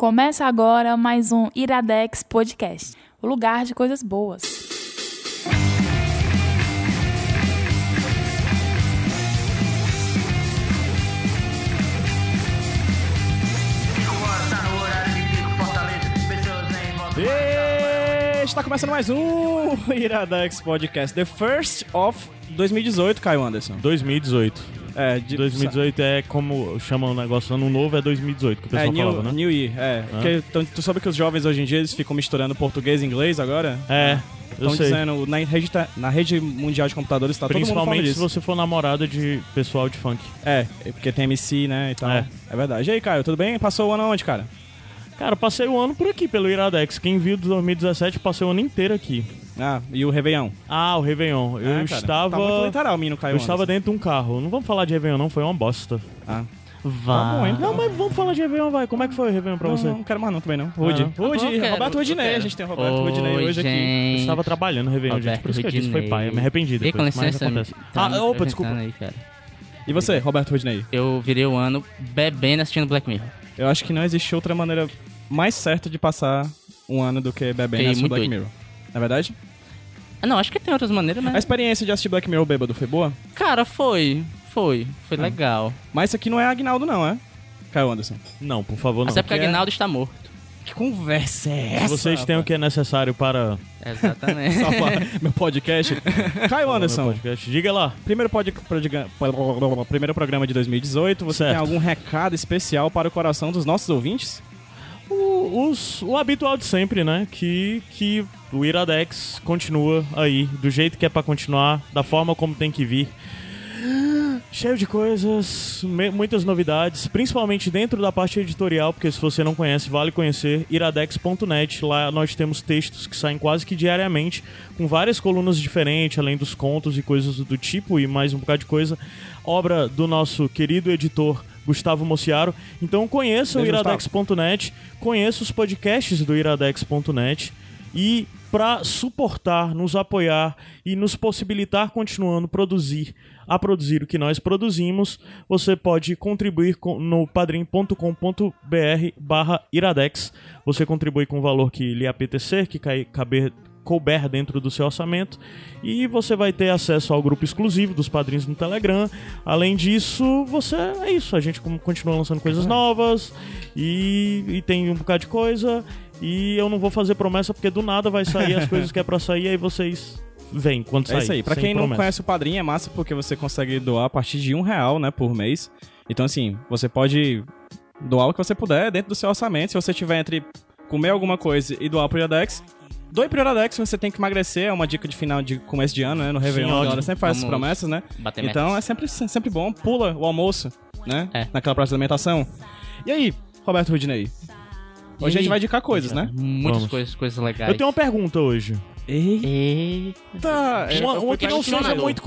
Começa agora mais um Iradex Podcast, o lugar de coisas boas. Está começando mais um Iradex Podcast, the first of 2018, Caio Anderson. 2018. É, de, 2018 é como chamam o negócio ano novo, é 2018 que o É, pessoal New, falava, né? New Year, é. Porque, então, tu sabe que os jovens hoje em dia eles ficam misturando português e inglês agora? É, eu Estão dizendo, na rede, na rede mundial de computadores tá todo mundo Principalmente se você for namorada de pessoal de funk. É, porque tem MC, né, e tal. É. É. verdade. E aí, Caio, tudo bem? Passou o ano onde, cara? Cara, passei o ano por aqui, pelo Iradex. Quem viu de 2017, passei o ano inteiro aqui. Ah, e o Réveillon? Ah, o Réveillon. Eu É, cara, estava... Tá muito literal, menino Caio eu estava Anderson. dentro de um carro. Não vamos falar de Réveillon, não. Foi uma bosta. Ah. Vai. bom, então. Não, mas vamos falar de Réveillon, vai. Como é que foi o Réveillon pra Não, você? não, não quero mais não também não. Rude. Ah. Rude, Tá quero, Roberto Rudinei. A gente tem o Roberto Oi, Rudinei hoje aqui. Eu gente. estava trabalhando no Réveillon, gente. Roberto Por isso que eu disse foi Rudinei. pai. Eu me arrependi E com depois, mas licença, acontece. tá ah, opa, desculpa. Aí, cara. E você, Roberto Rudinei? Eu virei o ano bebendo assistindo Black Mirror. Eu acho que não existe outra maneira mais certa de passar um ano do que bebendo assistindo Black doido. Mirror. Na é verdade? Ah, não, acho que tem outras maneiras, A né? experiência de assistir Black Mirror bêbado foi boa? Cara, foi. Foi. Foi Ah. legal. Mas isso aqui não é Agnaldo não, é? Caio Anderson. Não, por favor, não. Até porque que é- Aguinaldo está morto. Que conversa é essa? Vocês têm o que é necessário para Exatamente. Salvar meu podcast. Caio Anderson, podcast. Diga lá. primeiro, pod... primeiro programa de 2018, você Certo. tem algum recado especial para o coração dos nossos ouvintes? O, os- o habitual de sempre, né? Que, que o Iradex continua aí, do jeito que é pra continuar, da forma como tem que vir. Cheio de coisas, muitas novidades, principalmente dentro da parte editorial, porque se você não conhece, vale conhecer iradex.net. Lá nós temos textos que saem quase que diariamente, com várias colunas diferentes, além dos contos e coisas do tipo, e mais um bocado de coisa. Obra do nosso querido editor Gustavo Mociaro. Então conheça o Beijo, iradex.net, conheça os podcasts do iradex.net e para suportar, nos apoiar e nos possibilitar continuando produzir, a produzir o que nós produzimos, você pode contribuir com- no padrim.com.br barra iradex. Você contribui com o valor que lhe apetecer, que cai- caber couber dentro do seu orçamento e você vai ter acesso ao grupo exclusivo dos padrinhos no Telegram. Além disso, você é isso, a gente continua lançando coisas novas e, e tem um bocado de coisa e eu não vou fazer promessa porque do nada vai sair as coisas que é pra sair aí vocês veem quando É sair. isso aí. Pra quem não promessa. conhece o Padrim, é massa porque você consegue doar a partir de um real, né, por mês. Então, assim, você pode doar o que você puder dentro do seu orçamento. Se você tiver entre comer alguma coisa e doar pro Iradex, doe pro Iradex, você tem que emagrecer. É uma dica de final de começo de ano, né? No Réveillon, a ótimo. galera sempre faz essas promessas, né? Bater Então é sempre, sempre bom. Pula o almoço, né? É. Naquela praça de alimentação. E aí, Roberto Rudinei? Hoje a gente vai indicar coisas, né? Muitas Vamos. coisas, coisas legais. Eu tenho uma pergunta hoje. Eita. Eita! Uma, eu uma que não seja questionador. muito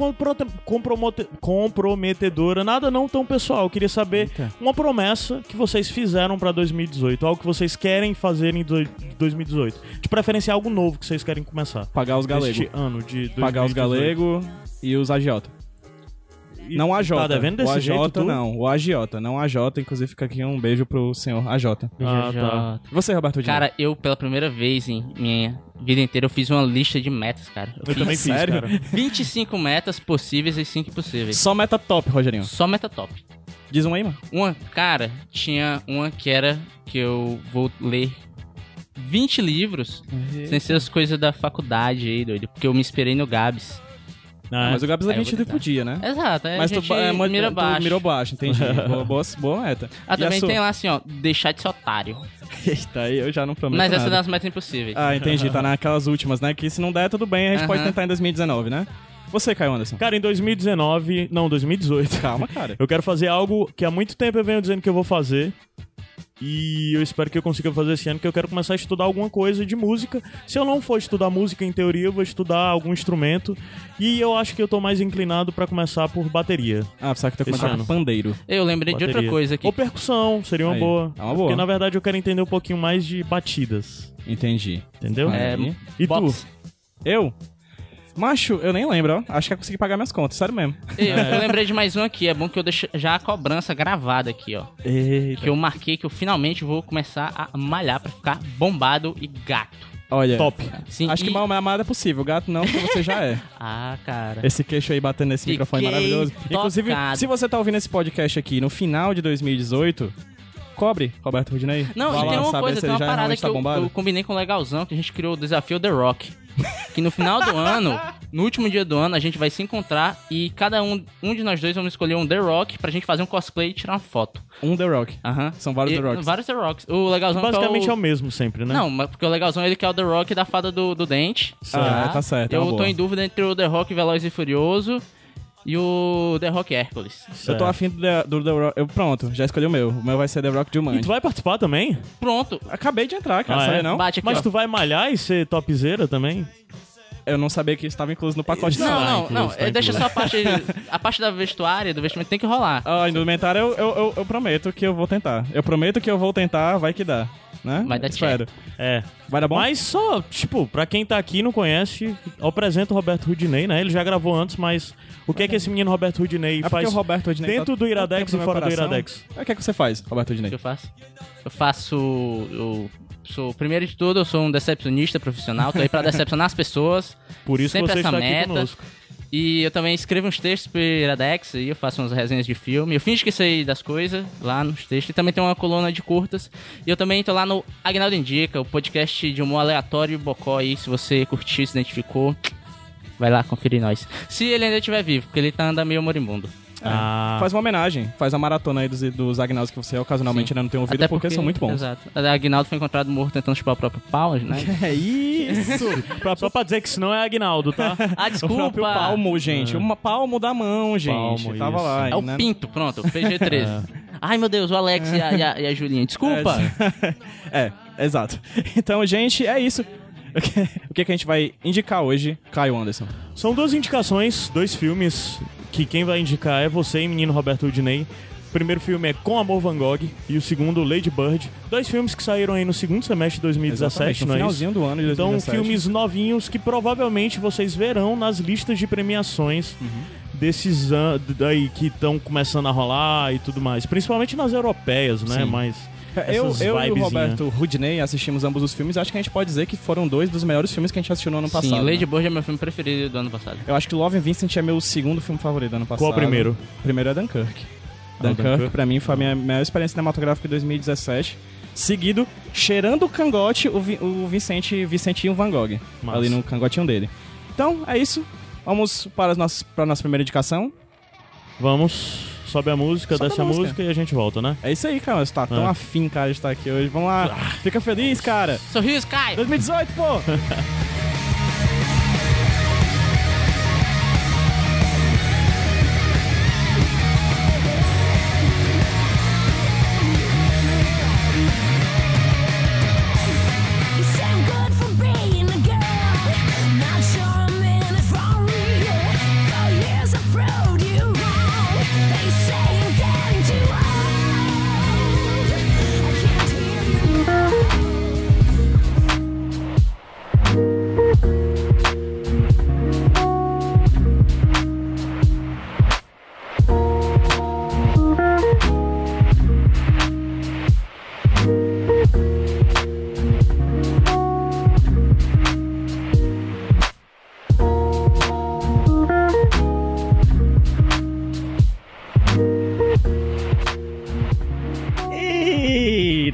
comprometedora, nada não tão pessoal. Eu queria saber Eita. uma promessa que vocês fizeram pra 2018, algo que vocês querem fazer em do- 2018. De preferência, algo novo que vocês querem começar. Pagar os galegos. Este ano de 2018. Pagar os galegos e os agiota. E Não AJ. Tá devendo desse o AJ jeito, tu? não, o agiota, não o AJ. Inclusive fica aqui um beijo pro senhor AJ. Ah, tá. E você, Roberto Dino? Cara, eu pela primeira vez em minha vida inteira eu fiz uma lista de metas, cara. Eu, Eu também fiz sério? cara. 25 metas possíveis e 5 impossíveis. Só meta top, Rogerinho. Só meta top. Diz um aí, mano. Uma, cara, tinha uma que era que eu vou ler 20 livros sem ser as coisas da faculdade aí, doido. Porque eu me inspirei no Gabs. Ah, Mas o Gabs é Aí eu 20 vou por tentar. dia, né? Exato, é, Mas a tu, gente é, mo- mira tu baixo. mirou baixo, entendi. boa, boa, boa meta. Ah, E também tem lá assim, ó, deixar de ser otário. Eita, aí eu já não prometo Mas essa é das metas impossíveis. Ah, entendi. Tá naquelas últimas, né? Que se não der, tudo bem. A gente pode Aham. tentar em 2019, né? Você, Caio Anderson. Cara, em 2019, não, 2018. Calma, cara. Eu quero fazer algo que há muito tempo eu venho dizendo que eu vou fazer. E eu espero que eu consiga fazer esse ano, que eu quero começar a estudar alguma coisa de música. Se eu não for estudar música, em teoria, eu vou estudar algum instrumento. E eu acho que eu tô mais inclinado pra começar por bateria. Ah, precisa que tu Esse começar ano. com pandeiro. Eu lembrei de outra Bateria. coisa aqui. Ou percussão, seria uma Aí, boa. é uma boa. Porque na verdade eu quero entender um pouquinho mais de batidas. Entendi. Entendeu? É. E tu? box. Eu? Macho, eu nem lembro, ó. Acho que eu consegui pagar minhas contas, sério mesmo. Eu, eu lembrei de mais um aqui. É bom que eu deixo já a cobrança gravada aqui, ó. Eita. Que eu marquei que eu finalmente vou começar a malhar pra ficar bombado e gato. Olha. Top. Sim, Acho que e- mal amada é possível, gato não, porque você já é. Ah, cara. Esse queixo aí batendo nesse Fiquei microfone maravilhoso. Inclusive, tocado. se você tá ouvindo esse podcast aqui no final de 2018, cobre, Roberto Rudinei. Não, Vai e lá tem uma coisa, tem uma parada realmente que tá eu, eu combinei com o Legalzão, que a gente criou o desafio The Rock. Que no final do ano, no último dia do ano, a gente vai se encontrar e cada um, um de nós dois vamos escolher um The Rock pra gente fazer um cosplay e tirar uma foto. Um The Rock. Aham. São vários E- The Rocks. Vários The Rocks. O Legalzão que Basicamente é é o... o mesmo sempre, né? Não, mas porque o Legalzão ele quer o The Rock da fada do, do dente. Ah, tá certo, é Eu tô boa. em dúvida entre o The Rock Veloz e Furioso e o The Rock Hércules. Eu tô afim do The, do The Rock. Eu, pronto, já escolhi o meu. O meu vai ser The Rock E Jumanji. tu vai participar também? Pronto. Acabei de entrar, cara. Ah, sabia é? não? Bate aqui, Mas ó. tu vai malhar e ser topzera também? Eu não sabia que isso estava incluso no pacote, não. Não, não, incluso, não. tá Deixa só a parte. A parte da vestuária, do vestimento tem que rolar. Ah, indumentário eu, eu, eu, eu prometo que eu vou tentar. Eu prometo que eu vou tentar, vai que dá. Né? Vai dar Espero. É. Vai dar bom? Mas só, tipo, pra quem tá aqui e não conhece, eu apresento o Roberto Rudinei, né? Ele já gravou antes, mas o que é que esse menino Roberto Rudinei é faz o Roberto Rodinei dentro do Iradex e fora do Iradex? O que é que você faz, Roberto O Rodinei? que eu faço? Eu faço. Eu sou, primeiro de tudo, eu sou um decepcionista profissional. Tô aí pra decepcionar as pessoas. Por isso Sempre você essa está aqui meta. conosco. E eu também escrevo uns textos pro Iradex, e eu faço umas resenhas de filme. Eu finge que sei das coisas lá nos textos. E também tem uma coluna de curtas. E eu também tô lá no Agnaldo Indica, o podcast de humor aleatório e bocó aí. Se você curtiu, se identificou, vai lá conferir nós. Se ele ainda estiver vivo, porque ele tá anda meio moribundo. Ah, Faz uma homenagem, faz a maratona aí dos, dos Agnaldos que você ocasionalmente Sim. ainda não tem ouvido, porque, são muito bons. Exato. O Agnaldo foi encontrado morto tentando chupar o próprio pau, né? É isso! pra, só pra dizer que isso não é Agnaldo, tá? Ah, o desculpa. próprio palmo, gente. Um palmo da mão, gente. Palmo, Tava isso. lá. É o né? Pinto, pronto, PG-13. Ai, meu Deus, o Alex e, a, e, a, e a Julinha. Desculpa. É, exato. Então, gente, é isso. O que, o que a gente vai indicar hoje, Caio Anderson? São duas indicações, dois filmes que quem vai indicar é você e menino Roberto Udinei. O primeiro filme é Com Amor Van Gogh e o segundo Lady Bird. Dois filmes que saíram aí no segundo semestre de 2017, no é finalzinho do ano de Então, 2017. filmes novinhos que provavelmente vocês verão nas listas de premiações Uhum. desses anos daí que estão começando a rolar e tudo mais. Principalmente nas europeias, né? Sim. Mas Eu, eu e o. Roberto Rudney assistimos ambos os filmes. Acho que a gente pode dizer que foram dois dos melhores filmes que a gente assistiu no ano passado. Sim, Lady né? Bird é meu filme preferido do ano passado. Eu acho que Love and Vincent é meu segundo filme favorito do ano passado. Qual o primeiro? O primeiro é Dunkirk. Ah, Dunkirk, Dunkirk. pra mim, foi a minha maior experiência cinematográfica de 2017. Seguido, cheirando o cangote, o, Vi- o Vicente, Vicentinho Van Gogh. Massa. Ali no cangotinho dele. Então, é isso. Vamos para, as nossas, para a nossa primeira indicação. Vamos, sobe a música, Sobe desce a a música. música. e a gente volta, né? É isso aí, cara. Você tá tão Ah. afim, cara, de estar aqui hoje. Vamos lá. Fica feliz, cara. Sorriso, cai! 2018, pô!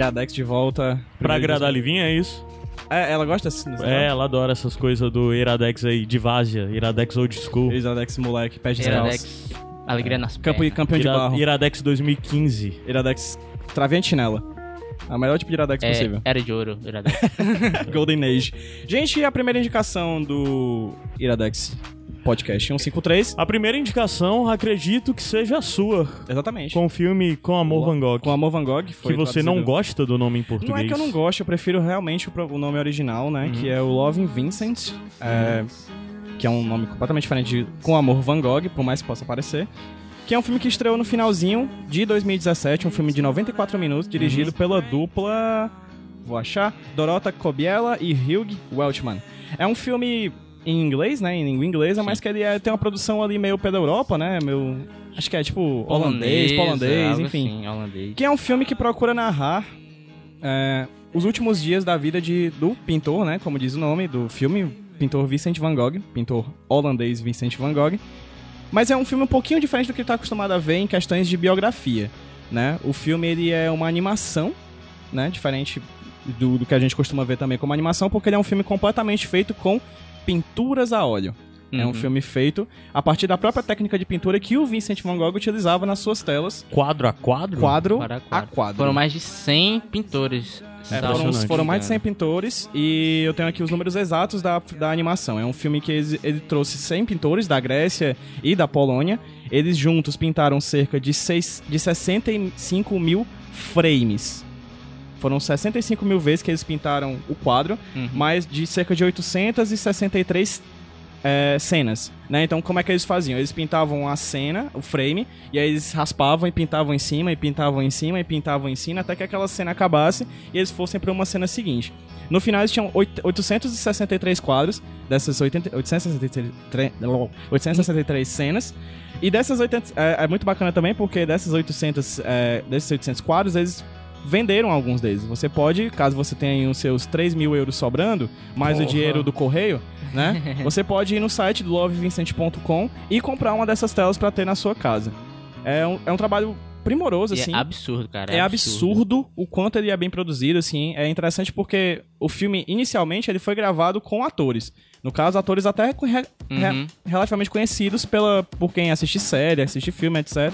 Iradex de volta. Pra agradar a Livinha, é isso? É, ela gosta desse É, ela adora essas coisas do Iradex aí, de Várzea, Iradex Old School. Iradex, moleque, pé descalço. Iradex, alegria nas Campo, pernas. campeão de Ira- barro. Iradex 2015. Iradex, travinha de chinela. A melhor tipo de Iradex É, possível. era de ouro, Iradex. Golden Age. Gente, a primeira indicação do Iradex Podcast 153. A primeira indicação, acredito que seja a sua, Exatamente. com o filme Com Amor Van Gogh. Com Amor Van Gogh. Foi que você não gosta do nome em português. Não é que eu não gosto, eu prefiro realmente o, nome original, né? Que é o Loving Vincent. é, que é um nome completamente diferente de Com Amor Van Gogh, por mais que possa parecer. Que é um filme que estreou no finalzinho de 2017, um filme de 94 minutos, dirigido pela dupla. Vou achar. Dorota Kobiela e Hugh Welchman. É um filme em inglês, né? Em língua inglesa, mas que ele é, tem uma produção ali meio pela Europa, né? Meu, acho que é tipo holandês, polandês, algo enfim. assim, holandês. Que é um filme que procura narrar é, os últimos dias da vida de, do pintor, né? Como diz o nome do filme, pintor Vincent van Gogh, pintor holandês Vincent van Gogh. Mas é um filme um pouquinho diferente do que está acostumado a ver em questões de biografia, né? O filme ele é uma animação, né? Diferente do, do que a gente costuma ver também como animação, porque ele é um filme completamente feito com pinturas a óleo. É um Uhum. filme feito a partir da própria técnica de pintura que o Vincent van Gogh utilizava nas suas telas, Quadro a quadro? quadro Quadro a a quadro. Foram mais de 100 pintores. É, foram, foram mais de 100 engano. pintores e eu tenho aqui os números exatos da, da animação. É um filme que ele, ele trouxe 100 pintores da Grécia e da Polônia. Eles juntos pintaram cerca de, seis, de 65 mil frames. Foram 65 mil vezes que eles pintaram o quadro, Uhum. mais de cerca de 863 é, cenas, né? Então, como é que eles faziam? Eles pintavam a cena, o frame, e aí eles raspavam e pintavam em cima, e pintavam em cima, e pintavam em cima, até que aquela cena acabasse e eles fossem para uma cena seguinte. No final, eles tinham oit- 863 quadros, dessas 80, 863, 863 cenas, e dessas 80... É, é muito bacana também, porque dessas 800, é, desses 800 quadros, eles venderam alguns deles. Você pode, caso você tenha aí os seus 3 mil euros sobrando, mais o Porra. dinheiro do correio, né? Você pode ir no site do lovevincent.com e comprar uma dessas telas pra ter na sua casa. É um, é um trabalho primoroso, E assim. é absurdo, cara. É absurdo o quanto ele é bem produzido, assim. É interessante porque o filme, inicialmente, ele foi gravado com atores. No caso, atores até re- Uhum. relativamente conhecidos pela, por quem assiste série, assiste filme, etc.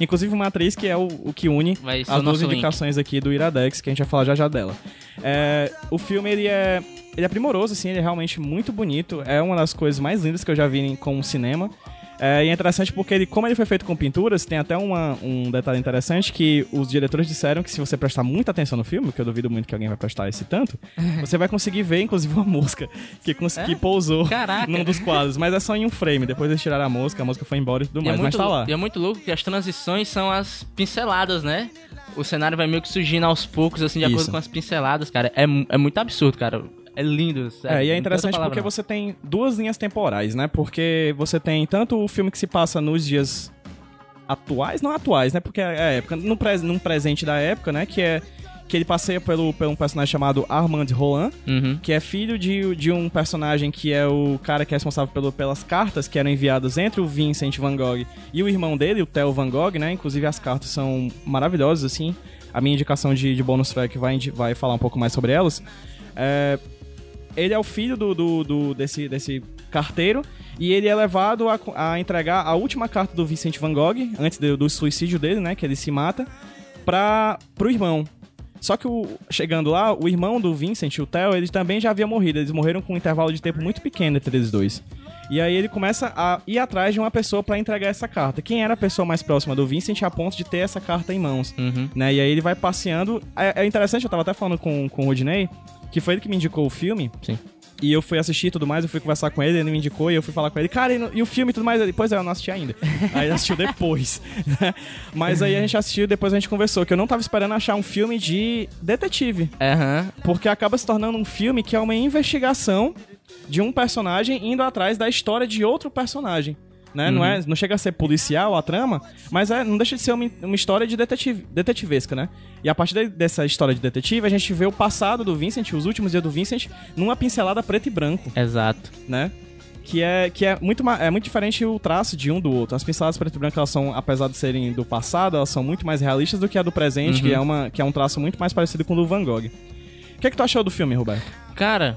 Inclusive uma atriz que é o, o que une Vai as duas nosso link. indicações aqui do Iradex, que a gente vai falar já já dela. É, o filme, ele é, ele é primoroso, assim, ele é realmente muito bonito. É uma das coisas mais lindas que eu já vi em, com o cinema. É, e é interessante porque, ele, como ele foi feito com pinturas, tem até uma- um detalhe interessante que os diretores disseram que se você prestar muita atenção no filme, que eu duvido muito que alguém vai prestar esse tanto, você vai conseguir ver, inclusive, uma mosca que, cons- É? pousou Caraca. num dos quadros. Mas é só em um frame. Depois eles tiraram a mosca, a mosca foi embora e tudo E é, mais, mas muito, tá lá. e é muito louco que as transições são as pinceladas, né? O cenário vai meio que surgindo aos poucos, assim, de acordo Isso. com as pinceladas, cara. É, é muito absurdo, cara. É lindo. sério. É, e é interessante palavra, porque não. você tem duas linhas temporais, né? Porque você tem tanto o filme que se passa nos dias atuais, não atuais, né? Porque é a época, no pres, num presente da época, né? Que é que ele passeia pelo, por um personagem chamado Armand Roland, Uhum. que é filho de, de um personagem que é o cara que é responsável pelo, pelas cartas que eram enviadas entre o Vincent Van Gogh e o irmão dele, o Theo Van Gogh, né? Inclusive as cartas são maravilhosas, assim. A minha indicação de, de bônus track vai, indi- vai falar um pouco mais sobre elas. É, ele é o filho do, do, do- desse, desse carteiro e ele é levado a, a entregar a última carta do Vincent Van Gogh, antes do, do suicídio dele, né? Que ele se mata, pra, pro irmão. Só que o- chegando lá, o irmão do Vincent, o Theo, ele também já havia morrido. Eles morreram com um intervalo de tempo muito pequeno entre eles dois. E aí ele começa a ir atrás de uma pessoa pra entregar essa carta. Quem era a pessoa mais próxima do Vincent a ponto de ter essa carta em mãos? Uhum. né? E aí ele vai passeando. É, é interessante, eu tava até falando com, com o Rodney, que foi ele que me indicou o filme. Sim. E eu fui assistir e tudo mais, eu fui conversar com ele, ele me indicou e eu fui falar com ele, cara, e, no- e o filme e tudo mais? Ele, pois é, eu não assisti ainda. aí ele assistiu depois. né? Mas aí a gente assistiu e depois a gente conversou, que eu não tava esperando achar um filme de detetive. Aham. Porque acaba se tornando um filme que é uma investigação de um personagem indo atrás da história de outro personagem. Né? Não, é, não chega a ser policial a trama, mas é, não deixa de ser uma, uma história de detetive, detetivesca, né? E a partir de- dessa história de detetive, a gente vê o passado do Vincent, os últimos dias do Vincent, numa pincelada preto e branco, Exato. né? Que é, que é, muito, é muito diferente o traço de um do outro. As pinceladas preto e branco, elas são, apesar de serem do passado, elas são muito mais realistas do que a do presente, que, é uma, que é um traço muito mais parecido com o do Van Gogh. O que é que tu achou do filme, Roberto? Cara,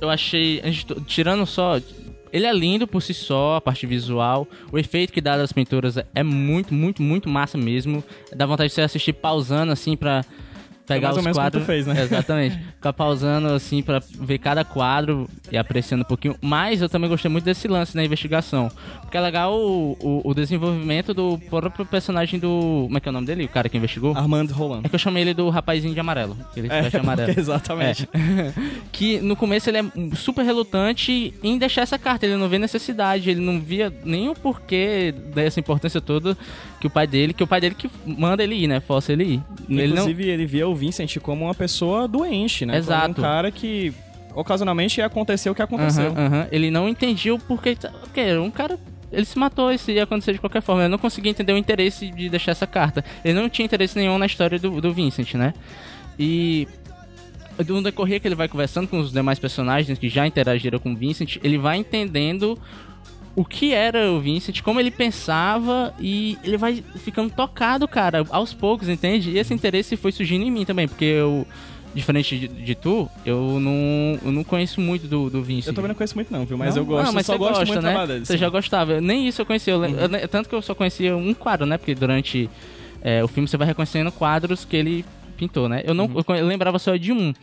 eu achei. Tirando só. Ele é lindo por si só, a parte visual. O efeito que dá das pinturas é muito, muito, muito massa mesmo. Dá vontade de você assistir pausando, assim, pra pegar mais ou os quadros. fez, né? Exatamente. Ficar pausando, assim, pra ver cada quadro e apreciando um pouquinho. Mas eu também gostei muito desse lance na investigação. Porque é legal o, o, o desenvolvimento do próprio personagem do. Como é que é o nome dele? O cara que investigou? Armando Roland. É que eu chamei ele do rapazinho de amarelo. Ele É, amarelo. exatamente. que no começo ele é super relutante em deixar essa carta. Ele não vê necessidade, ele não via nem o porquê dessa importância toda que o pai dele, que o pai dele que manda ele ir, né? Força ele ir. Ele não, Inclusive, ele via o Vincent como uma pessoa doente, né? Exato. Como um cara que ocasionalmente ia acontecer o que aconteceu. Aham, aham. Ele não entendia o porquê. Porque um cara. Ele se matou, isso ia acontecer de qualquer forma. Eu não conseguia entender o interesse de deixar essa carta. Ele não tinha interesse nenhum na história do, do Vincent, né? E. No decorrer que ele vai conversando com os demais personagens que já interagiram com o Vincent, ele vai entendendo o que era o Vincent, como ele pensava e ele vai ficando tocado, cara, aos poucos, entende? E esse interesse foi surgindo em mim também, porque eu, diferente de, de tu, eu não, eu não conheço muito do, do Vincent. Eu também não conheço muito não, viu? Mas Não? eu gosto, Ah, mas só você gosto gosta, muito né? Você sim. já gostava. Nem isso eu conhecia. Eu eu ne- tanto que eu só conhecia um quadro, né? Porque durante é, o filme você vai reconhecendo quadros que ele pintou, né? Eu não eu conhe- eu lembrava só de um.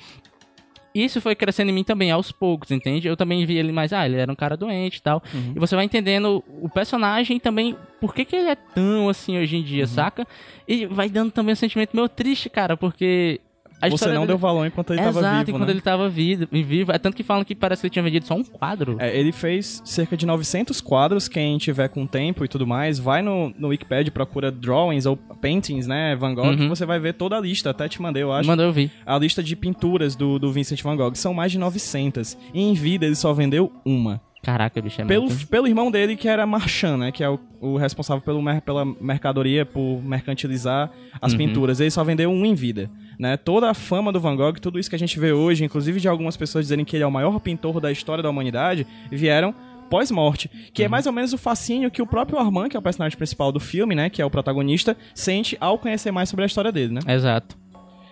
Isso foi crescendo em mim também aos poucos, entende? Eu também vi ele mais, ah, ele era um cara doente e tal. E você vai entendendo o personagem também, por que, que ele é tão assim hoje em dia, saca? E vai dando também um sentimento meio triste, cara, porque. A Você não dele- deu valor enquanto ele Exato, tava vivo, enquanto né? ele tava vivo, vivo. É tanto que falam que parece que ele tinha vendido só um quadro. É, ele fez cerca de 900 quadros, quem tiver com tempo e tudo mais, vai no, no Wikipedia, procura drawings ou paintings, né, Van Gogh, Uhum. você vai ver toda a lista, até te mandei, eu acho. Mandou eu vi. A lista de pinturas do, do Vincent Van Gogh são mais de 900. E em vida ele só vendeu uma. Caraca, bicho, é Pelo, muito. pelo irmão dele, que era Marchand, né? Que é o, o responsável pelo, pela mercadoria, por mercantilizar as Uhum. pinturas. Ele só vendeu um em vida. Né? Toda a fama do Van Gogh, tudo isso que a gente vê hoje, inclusive de algumas pessoas dizerem que ele é o maior pintor da história da humanidade, vieram pós-morte. Que é Uhum. mais ou menos o fascínio que o próprio Armand, que é o personagem principal do filme, né? Que é o protagonista, sente ao conhecer mais sobre a história dele, né? Exato.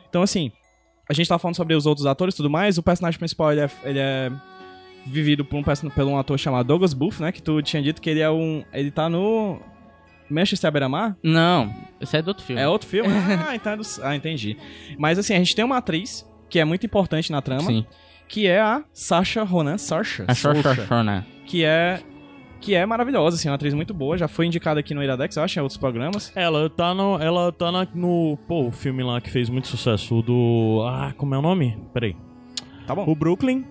Então, assim, a gente tá falando sobre os outros atores e tudo mais. O personagem principal, ele é, ele é vivido por um, por um ator chamado Douglas Booth, né? Que tu tinha dito que ele é um... Ele tá no... Manchester à beira-mar? Não, esse é do outro filme. É outro filme? ah, então é do... ah, entendi. Mas, assim, a gente tem uma atriz que é muito importante na trama, Sim. que é a Sacha Ronan Sarsha. A Saoirse, Shorshana. Que é... Que é maravilhosa, assim, uma atriz muito boa. Já foi indicada aqui no Iradex, eu acho, em outros programas. Ela tá no. Ela tá na- no. Pô, o filme lá que fez muito sucesso. O do. Ah, como é o nome? Peraí. Tá bom. O Brooklyn,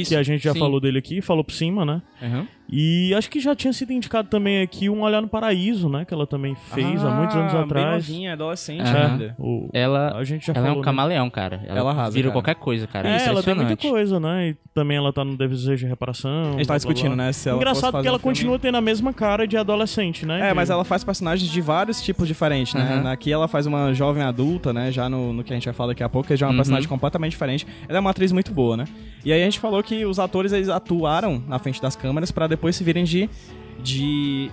Isso. que a gente já Sim. falou dele aqui, falou por cima, né? Uhum. E acho que já tinha sido indicado também aqui Um Olhar no Paraíso, né? Que ela também fez há muitos anos Ah, bem atrás. novinha, adolescente Aham. ainda. O- Ela, a gente já ela é falou. um né? camaleão, cara. Ela, Ela arrasa, vira cara. qualquer coisa, cara. É, ela tem muita Impressionante. coisa, né? E também ela tá no Desejo de Reparação. A gente tá discutindo, blá. né? Se ela Engraçado fazer que ela um filme- continua tendo a mesma cara de adolescente, né? É, De- mas ela faz personagens de vários tipos diferentes, né? Uhum. Aqui ela faz uma jovem adulta, né? Já no, no que a gente vai falar daqui a pouco, que já é uma Uhum. personagem completamente diferente. Ela é uma atriz muito boa, né? E aí a gente falou que os atores, eles atuaram na frente das câmeras pra depois se virem de... de...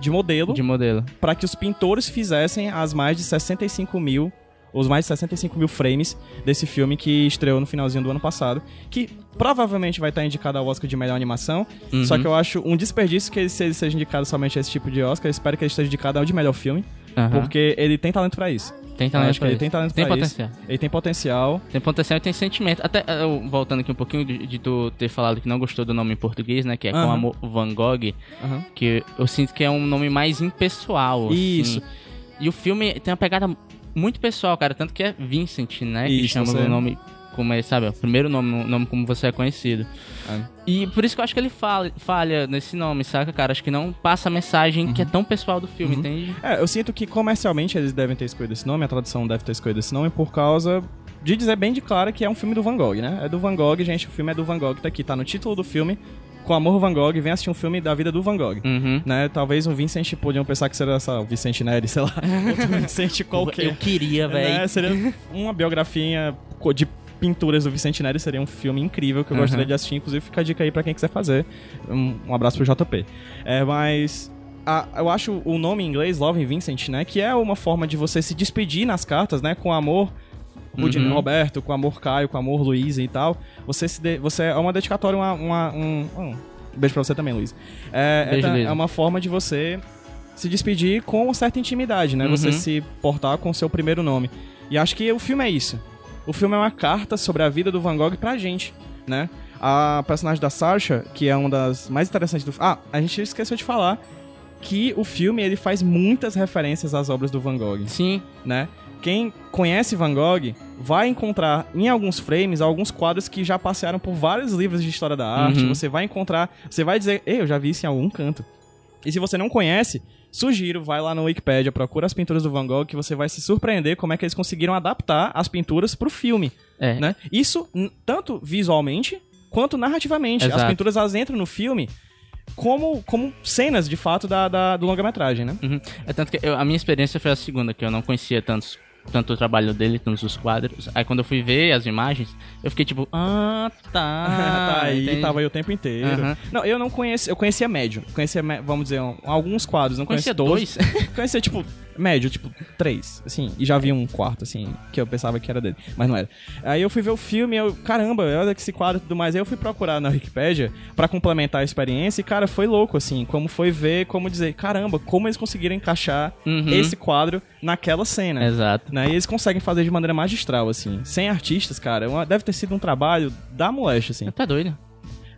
de modelo, De modelo. pra que os pintores fizessem as mais de 65 mil os mais de 65 mil frames desse filme que estreou no finalzinho do ano passado, que provavelmente vai estar indicado ao Oscar de melhor animação, Uhum. só que eu acho um desperdício que ele, se ele seja indicado somente a esse tipo de Oscar, eu espero que ele esteja indicado ao de melhor filme, Aham. porque ele tem talento pra isso. Tem Eu talento acho que ele isso. tem talento Tem potencial. isso. Ele tem potencial. Tem potencial e tem sentimento. Até eh, eu, voltando aqui um pouquinho de, de tu ter falado que não gostou do nome em português, né? Que é Com Aham. Amor Van Gogh. Aham. Que eu sinto que é um nome mais impessoal. assim. Isso. E o filme tem uma pegada muito pessoal, cara. Tanto que é Vincent, né? que Isso, chama você- o nome. Como é, sabe? O primeiro nome, o nome como você é conhecido. É. E por isso que eu acho que ele fala, falha nesse nome, saca, cara? Acho que não passa a mensagem que é Uhum. tão pessoal do filme, entende? É, eu sinto que comercialmente eles devem ter escolhido esse nome, a tradução deve ter escolhido esse nome por causa de dizer bem de clara que é um filme do Van Gogh, né? É do Van Gogh, gente, o filme é do Van Gogh, tá aqui, tá no título do filme, com amor Van Gogh, vem assistir um filme da vida do Van Gogh. Uhum. Né? Talvez um Vincent podiam pensar que seria essa, o Vicente Neri, sei lá, outro Vincent qualquer. Eu queria, velho. Né? Seria uma biografinha de pinturas do Vicente Neri, seria um filme incrível que eu Uhum. gostaria de assistir. Inclusive, fica a dica aí pra quem quiser fazer. Um, um abraço pro JP. É, mas. a- eu acho o nome em inglês, Love Vincent, né? Que é uma forma de você se despedir nas cartas, né? Com amor. Rudine Uhum. Roberto, com amor Caio, com amor Luísa e tal. Você, se de- você é uma dedicatória, uma, uma- um, um beijo pra você também, Luiz. É, é Beijo, Luísa. é uma forma de você se despedir com certa intimidade, né? Uhum. Você se portar com o seu primeiro nome. E acho que o filme é isso. O filme é uma carta sobre a vida do Van Gogh pra gente, né? A personagem da Sarsha, que é uma das mais interessantes do Ah, a gente esqueceu de falar que o filme ele faz muitas referências às obras do Van Gogh Sim. né? Quem conhece Van Gogh vai encontrar em alguns frames alguns quadros que já passaram por vários livros de história da arte. Uhum. Você vai encontrar, você vai dizer, Ei, eu já vi isso em algum canto. E se você não conhece, sugiro, vai lá no Wikipedia, procura as pinturas do Van Gogh que você vai se surpreender como é que eles conseguiram adaptar as pinturas pro filme, É. né? Isso tanto visualmente quanto narrativamente. As Exato. pinturas elas entram no filme como, como cenas, de fato, da, da- do longa-metragem, né? Uhum. É tanto que eu- a minha experiência foi a segunda, que eu não conhecia tantos, tanto o trabalho dele, tantos os quadros. Aí quando eu fui ver as imagens, eu fiquei tipo, ah, tá. tá aí, entendi. tava aí o tempo inteiro. Aham. Não, eu não conhecia, eu conhecia médio. Conhecia, vamos dizer, um- alguns quadros, não Conhecia conhecia todos. dois. Conhecia, tipo, médio, tipo, três, assim, e já vi um quarto, assim, que eu pensava que era dele, mas não era. Aí eu fui ver o filme eu, caramba, olha que esse quadro e tudo mais. Aí eu fui procurar na Wikipedia pra complementar a experiência e, cara, foi louco, assim, como foi ver, como dizer, caramba, como eles conseguiram encaixar Uhum. esse quadro naquela cena. Exato. Né? E eles conseguem fazer de maneira magistral, assim. Sem artistas, cara, é uma- deve ter sido um trabalho da moleste, assim. Tá doido.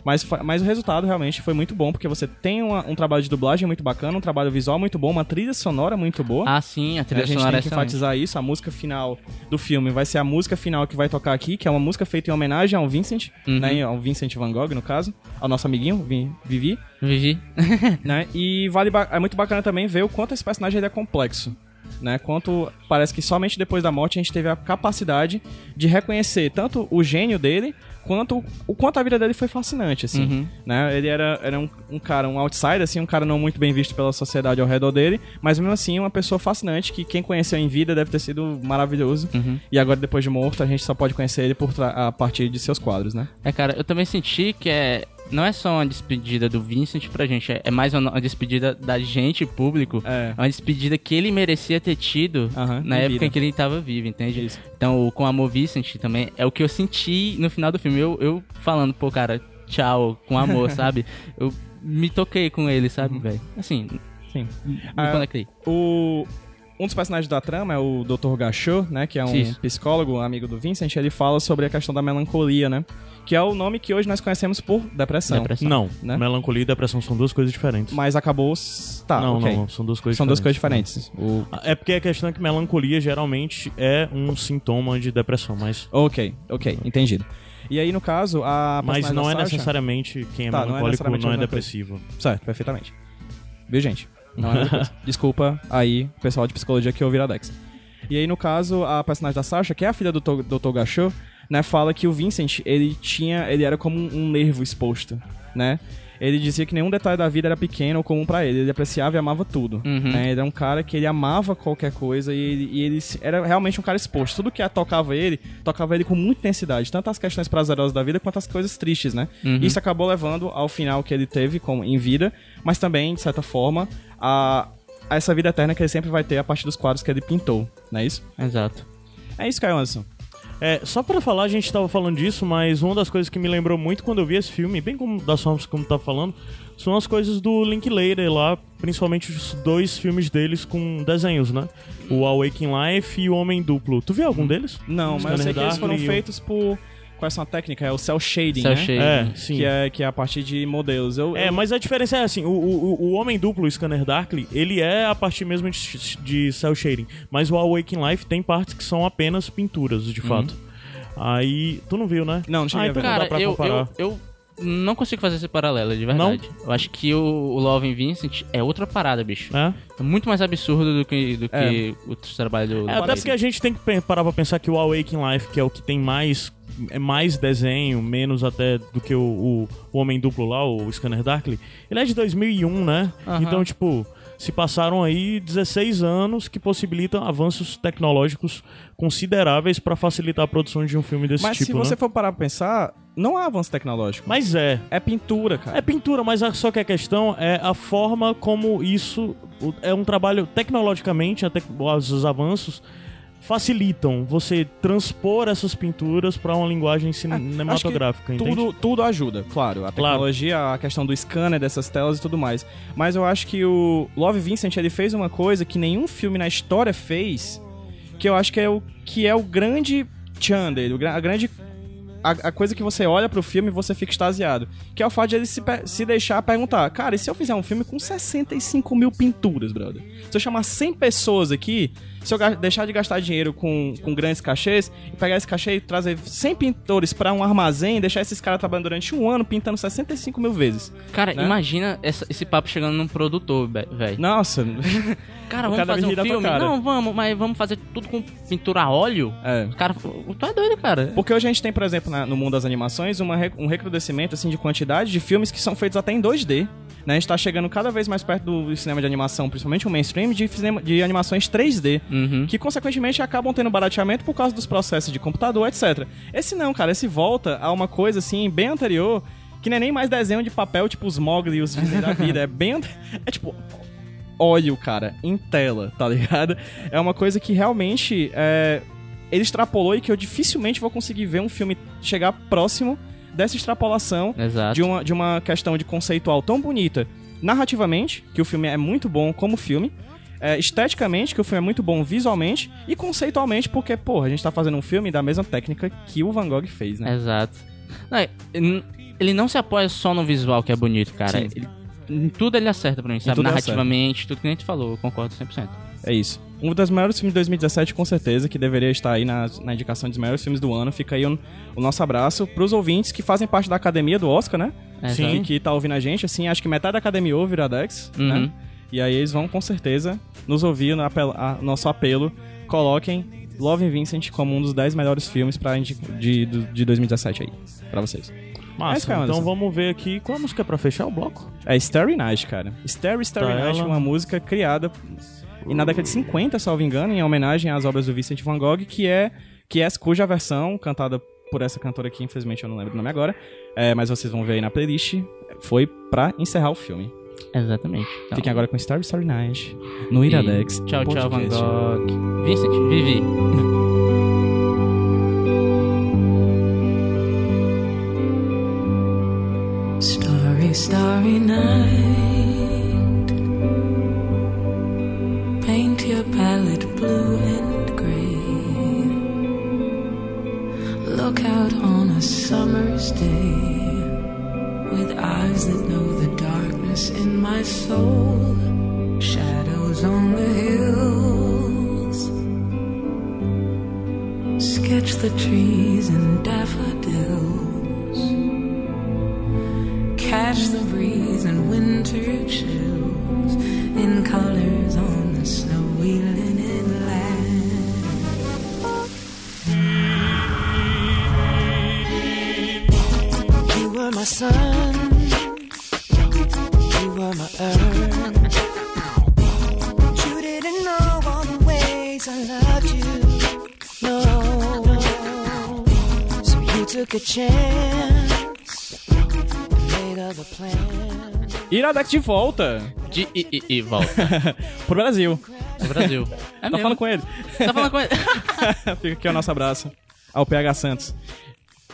Mas, mas o resultado realmente foi muito bom, porque você tem uma- um trabalho de dublagem muito bacana, um trabalho visual muito bom, uma trilha sonora muito boa. Ah, sim, a trilha a gente sonora tem é que enfatizar isso. A música final do filme vai ser a música final que vai tocar aqui, que é uma música feita em homenagem ao Vincent, Uhum. né? Ao Vincent Van Gogh, no caso. Ao nosso amiguinho, Vi- Vivi, Vivi. né? E vale é muito bacana também ver o quanto esse personagem é complexo. Né, quanto parece que somente depois da morte a gente teve a capacidade de reconhecer tanto o gênio dele quanto o quanto a vida dele foi fascinante assim Uhum. né? Ele era, era um, um cara, um outsider, assim, um cara não muito bem visto pela sociedade ao redor dele, mas mesmo assim uma pessoa fascinante que quem conheceu em vida deve ter sido maravilhoso. Uhum. E agora, depois de morto, a gente só pode conhecer ele por a partir de seus quadros, né? É, cara, eu também senti que é. Não é só uma despedida do Vincent pra gente, é é mais uma despedida da gente, público. É. uma despedida que ele merecia ter tido na época vida. em que ele tava vivo, entende? Isso. Então, o com amor Vincent também é o que eu senti no final do filme. Eu, eu falando, pô, cara, tchau, com amor, sabe? Eu me toquei com ele, sabe, Uhum. velho? Assim, Sim. me Ah, conectei. O... Um dos personagens da trama é o Dr. Gachot, né? Que é um Isso. psicólogo, amigo do Vincent. Ele fala sobre a questão da melancolia, né? Que é o nome que hoje nós conhecemos por depressão. Depressão. Não, Né? melancolia e depressão são duas coisas diferentes. Mas acabou... Tá, não, ok. não, são duas coisas São duas coisas diferentes. diferentes. O... É porque a questão é que melancolia geralmente é um sintoma de depressão, mas, Ok, ok, entendido. E aí, no caso, a mas personagem não da é Sasha- necessariamente quem é Tá, não é melancólico não é mesma coisa. depressivo. Certo, perfeitamente. Viu, gente? Não é. Desculpa aí, pessoal de psicologia que ouviram a Dex. E aí, no caso, a personagem da Sasha, que é a filha do To- Dr. Gachot, né, fala que o Vincent, ele tinha, ele era como um, nervo exposto, né? Ele dizia que nenhum detalhe da vida era pequeno ou comum pra ele. Ele apreciava e amava tudo. Uhum. né? Ele era um cara que ele amava qualquer coisa e ele, e ele era realmente um cara exposto. Tudo que tocava ele, tocava ele com muita intensidade. Tanto as questões prazerosas da vida quanto as coisas tristes, né? Uhum. Isso acabou levando ao final que ele teve como, em vida, mas também, de certa forma, a, a essa vida eterna que ele sempre vai ter a partir dos quadros que ele pintou, não é isso? Exato. É isso, Caio Anderson. É, só pra falar, a gente tava falando disso, mas uma das coisas que me lembrou muito quando eu vi esse filme, bem como das formas como tá falando, são as coisas do Linklater lá, principalmente os dois filmes deles com desenhos, né? O Awakening Life e o Homem Duplo. Tu viu algum deles? Não, mas eu sei que eles foram feitos por. É essa técnica? É o cel shading, Cell né? shading. É, sim. Que é, que é a partir de modelos. Eu, É, eu- mas a diferença é assim, o, o, o Homem Duplo, o Scanner Darkly, ele é a partir mesmo de, de cel shading, mas o Awakening Life tem partes que são apenas pinturas, de fato. Aí, tu não viu, né? Não, não cheguei ah, a ver. não Cara, pra eu, comparar. eu, eu não consigo fazer esse paralelo, de verdade. Eu acho que o, o Love in Vincent é outra parada, bicho. É? É muito mais absurdo do que, do que É. outros trabalhos do. É, do até porque a gente tem que parar pra pensar que o Awakening Life, que é o que tem mais é mais desenho, menos até do que o, o, o Homem Duplo lá, o Scanner Darkly, ele é de 2001, né? Aham. Então, tipo, se passaram aí 16 anos que possibilitam avanços tecnológicos consideráveis pra facilitar a produção de um filme desse Mas tipo, se você né? for parar pra pensar, não há avanço tecnológico. Mas é, É pintura, cara. é pintura, mas só que a questão é a forma como isso é um trabalho tecnologicamente, até os avanços facilitam você transpor essas pinturas para uma linguagem cinematográfica, entende? Tudo, tudo ajuda, claro. A tecnologia, a questão do scanner dessas telas e tudo mais. Mas eu acho que o Love Vincent ele fez uma coisa que nenhum filme na história fez, que eu acho que é o que é o grande tchan dele, o gra- a grande a, a coisa que você olha pro filme e você fica extasiado. Que é o fato de ele se, se deixar perguntar, cara, e se eu fizer um filme com 65 mil pinturas, brother? Se eu chamar 100 pessoas aqui Se eu deixar de gastar dinheiro com, com grandes cachês e pegar esse cachê e trazer 100 pintores pra um armazém e deixar esses caras trabalhando durante um ano pintando 65 mil vezes. Cara, né? imagina essa- esse papo chegando num produtor, velho. Nossa, Cara, vamos fazer um filme? cara. Não, vamos, mas vamos fazer tudo com pintura a óleo? é. Cara, tu é doido, cara. Porque hoje a gente tem, por exemplo, na- no mundo das animações, uma um recrudescimento assim, de quantidade de filmes que são feitos até em 2D. Né? A gente tá chegando cada vez mais perto do cinema de animação, principalmente o mainstream, de, cinema, de animações 3D. Uhum. Que, consequentemente, acabam tendo barateamento por causa dos processos de computador, etc. Esse não, cara. Esse volta a uma coisa, assim, bem anterior, que não é nem mais desenho de papel, tipo os Mogli e os Disney da vida. É bem... É tipo... Óleo, cara, em tela, tá ligado? É uma coisa que realmente é, ele extrapolou e que eu dificilmente vou conseguir ver um filme chegar próximo dessa extrapolação Exato. de uma, de uma questão de conceitual tão bonita narrativamente, que o filme é muito bom como filme, é, esteticamente, que o filme é muito bom visualmente, e conceitualmente, porque, porra, a gente tá fazendo um filme da mesma técnica que o Van Gogh fez, né? Exato. Não, é, ele não se apoia só no visual que é bonito, cara. Sim. Ele- em tudo ele acerta pra mim, sabe? tudo Narrativamente, tudo que a gente falou, eu concordo 100%. É isso. Um dos maiores filmes de 2017, com certeza, que deveria estar aí na, na indicação dos maiores filmes do ano. Fica aí o, o nosso abraço pros ouvintes que fazem parte da academia do Oscar, né? Exato. E que tá ouvindo a gente, assim, acho que metade da academia ouve o Iradex, Uhum. né? E aí eles vão, com certeza, nos ouvir no apelo, a- nosso apelo. Coloquem Love and Vincent como um dos 10 melhores filmes pra de, do- de 2017 aí, pra vocês. Massa, cara, então vamos ver aqui qual a música pra fechar o bloco. É Starry Night, cara. Starry Starry Tá Night, ela. uma música criada e na década de 50, salvo engano, em homenagem às obras do Vincent Van Gogh, que é, que é cuja versão, cantada por essa cantora aqui, infelizmente eu não lembro o nome agora, é, mas vocês vão ver aí na playlist, foi pra encerrar o filme. Exatamente. Então, Fiquem agora com Starry Starry Night, no Iradex. e Tchau, tchau, Van Gogh. Vincent, Vivi. Starry, starry night. Paint your palette blue and gray. Look out on a summer's day with eyes that know the darkness in my soul. Shadows on the hills. Sketch the trees and daffodils catch the breeze and winter chills in colors on the snowy linen land. You were my sun. Ways I loved you. No. So you took a chance. Made other plans. Iradex de volta De, e, e, e volta. pro Brasil. É Brasil. É Tá mesmo. falando com ele? Tá falando com ele. Fica aqui o nosso abraço ao PH Santos.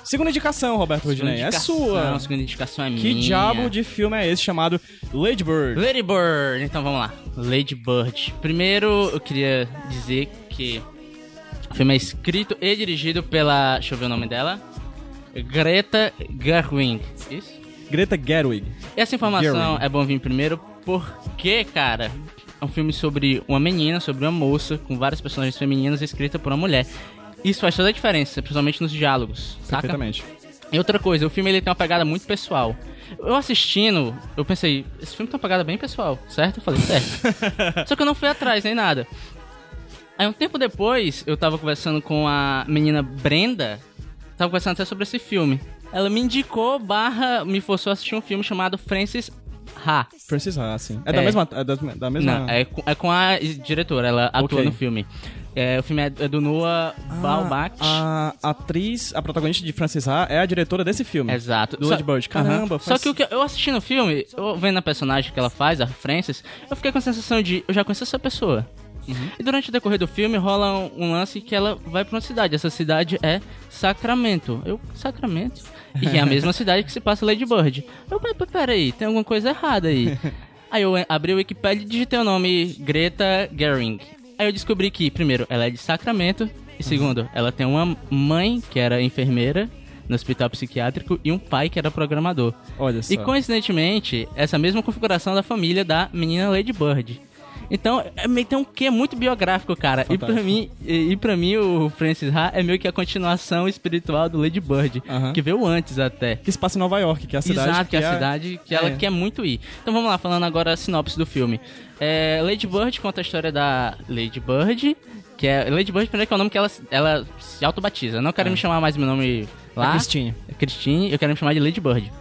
Segunda indicação, Roberto Rodinei, é sua. Segunda indicação é Que minha. diabo de filme é esse chamado Lady Bird? Lady Bird. Então vamos lá. Lady Bird. Primeiro, eu queria dizer que o filme é escrito e dirigido pela. Deixa eu ver o nome dela. Greta Gerwig. Isso? Greta Gerwig. Essa informação Gerwig. é bom vir primeiro porque, cara, é um filme sobre uma menina, sobre uma moça, com várias personagens femininas escrita por uma mulher. Isso faz toda a diferença, principalmente nos diálogos, saca? Perfeitamente. E outra coisa, o filme ele tem uma pegada muito pessoal. Eu assistindo, eu pensei, esse filme tem uma pegada bem pessoal, certo? Eu falei, certo. Só que eu não fui atrás nem nada. Aí um tempo depois, eu tava conversando com a menina Brenda, tava conversando até sobre esse filme. Ela me indicou, barra, me forçou a assistir um filme chamado Francis Ha. Francis Ha, sim. É, da É. mesma... É da, da mesma... Não, é com, é com a diretora, ela atua Ok. no filme. É, o filme é é do Noah Baumbach. Ah, A atriz, a protagonista de Francis Ha é a diretora desse filme. Exato. Do Só- Bird. Caramba, Aham. Só que que eu assistindo o filme, eu vendo a personagem que ela faz, a Frances, eu fiquei com a sensação de eu já conheço essa pessoa. Uhum. E durante o decorrer do filme rola um, um lance que ela vai pra uma cidade. Essa cidade é Sacramento. Eu, Sacramento? E é a mesma cidade que se passa Lady Bird. Eu, "Mas, mas, peraí, tem alguma coisa errada aí. aí eu abri o Wikipedia e digitei o nome Greta Gerwig. Aí eu descobri que, primeiro, ela é de Sacramento. E segundo, ela tem uma mãe que era enfermeira no hospital psiquiátrico e um pai que era programador. Olha só. E coincidentemente, essa mesma configuração da família da menina Lady Bird. Então, é meio tem um quê muito biográfico, cara. E pra, Fantástico. mim, e, e pra mim, o Francis Ha é meio que a continuação espiritual do Lady Bird, Aham. que veio antes até. Que se passa em Nova York, que é a cidade. Exato, que é a cidade que ela é. quer muito ir. Então vamos lá, falando agora a sinopse do filme. É, Lady Bird conta a história da Lady Bird, que é. Lady Bird, primeiro que é o nome que ela, ela se autobatiza. Não quero me chamar mais meu nome lá. É Christine. É Christine, eu quero me chamar de Lady Bird.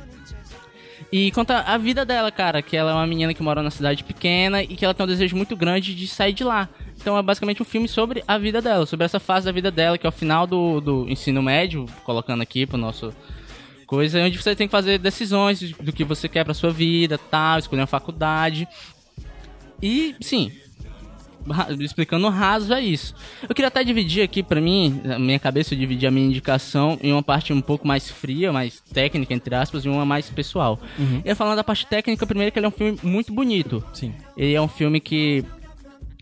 E conta a vida dela, cara, que ela é uma menina que mora numa cidade pequena e que ela tem um desejo muito grande de sair de lá. Então é basicamente um filme sobre a vida dela, sobre essa fase da vida dela, que é o final do, do ensino médio, colocando aqui pro nosso coisa, onde você tem que fazer decisões do que você quer pra sua vida, tal, escolher uma faculdade. E, sim, explicando raso é isso. Eu queria até dividir aqui pra mim, na minha cabeça eu dividi a minha indicação em uma parte um pouco mais fria, mais técnica entre aspas, e uma mais pessoal. E eu falando da parte técnica, primeiro que ele é um filme muito bonito. Sim. Ele é um filme que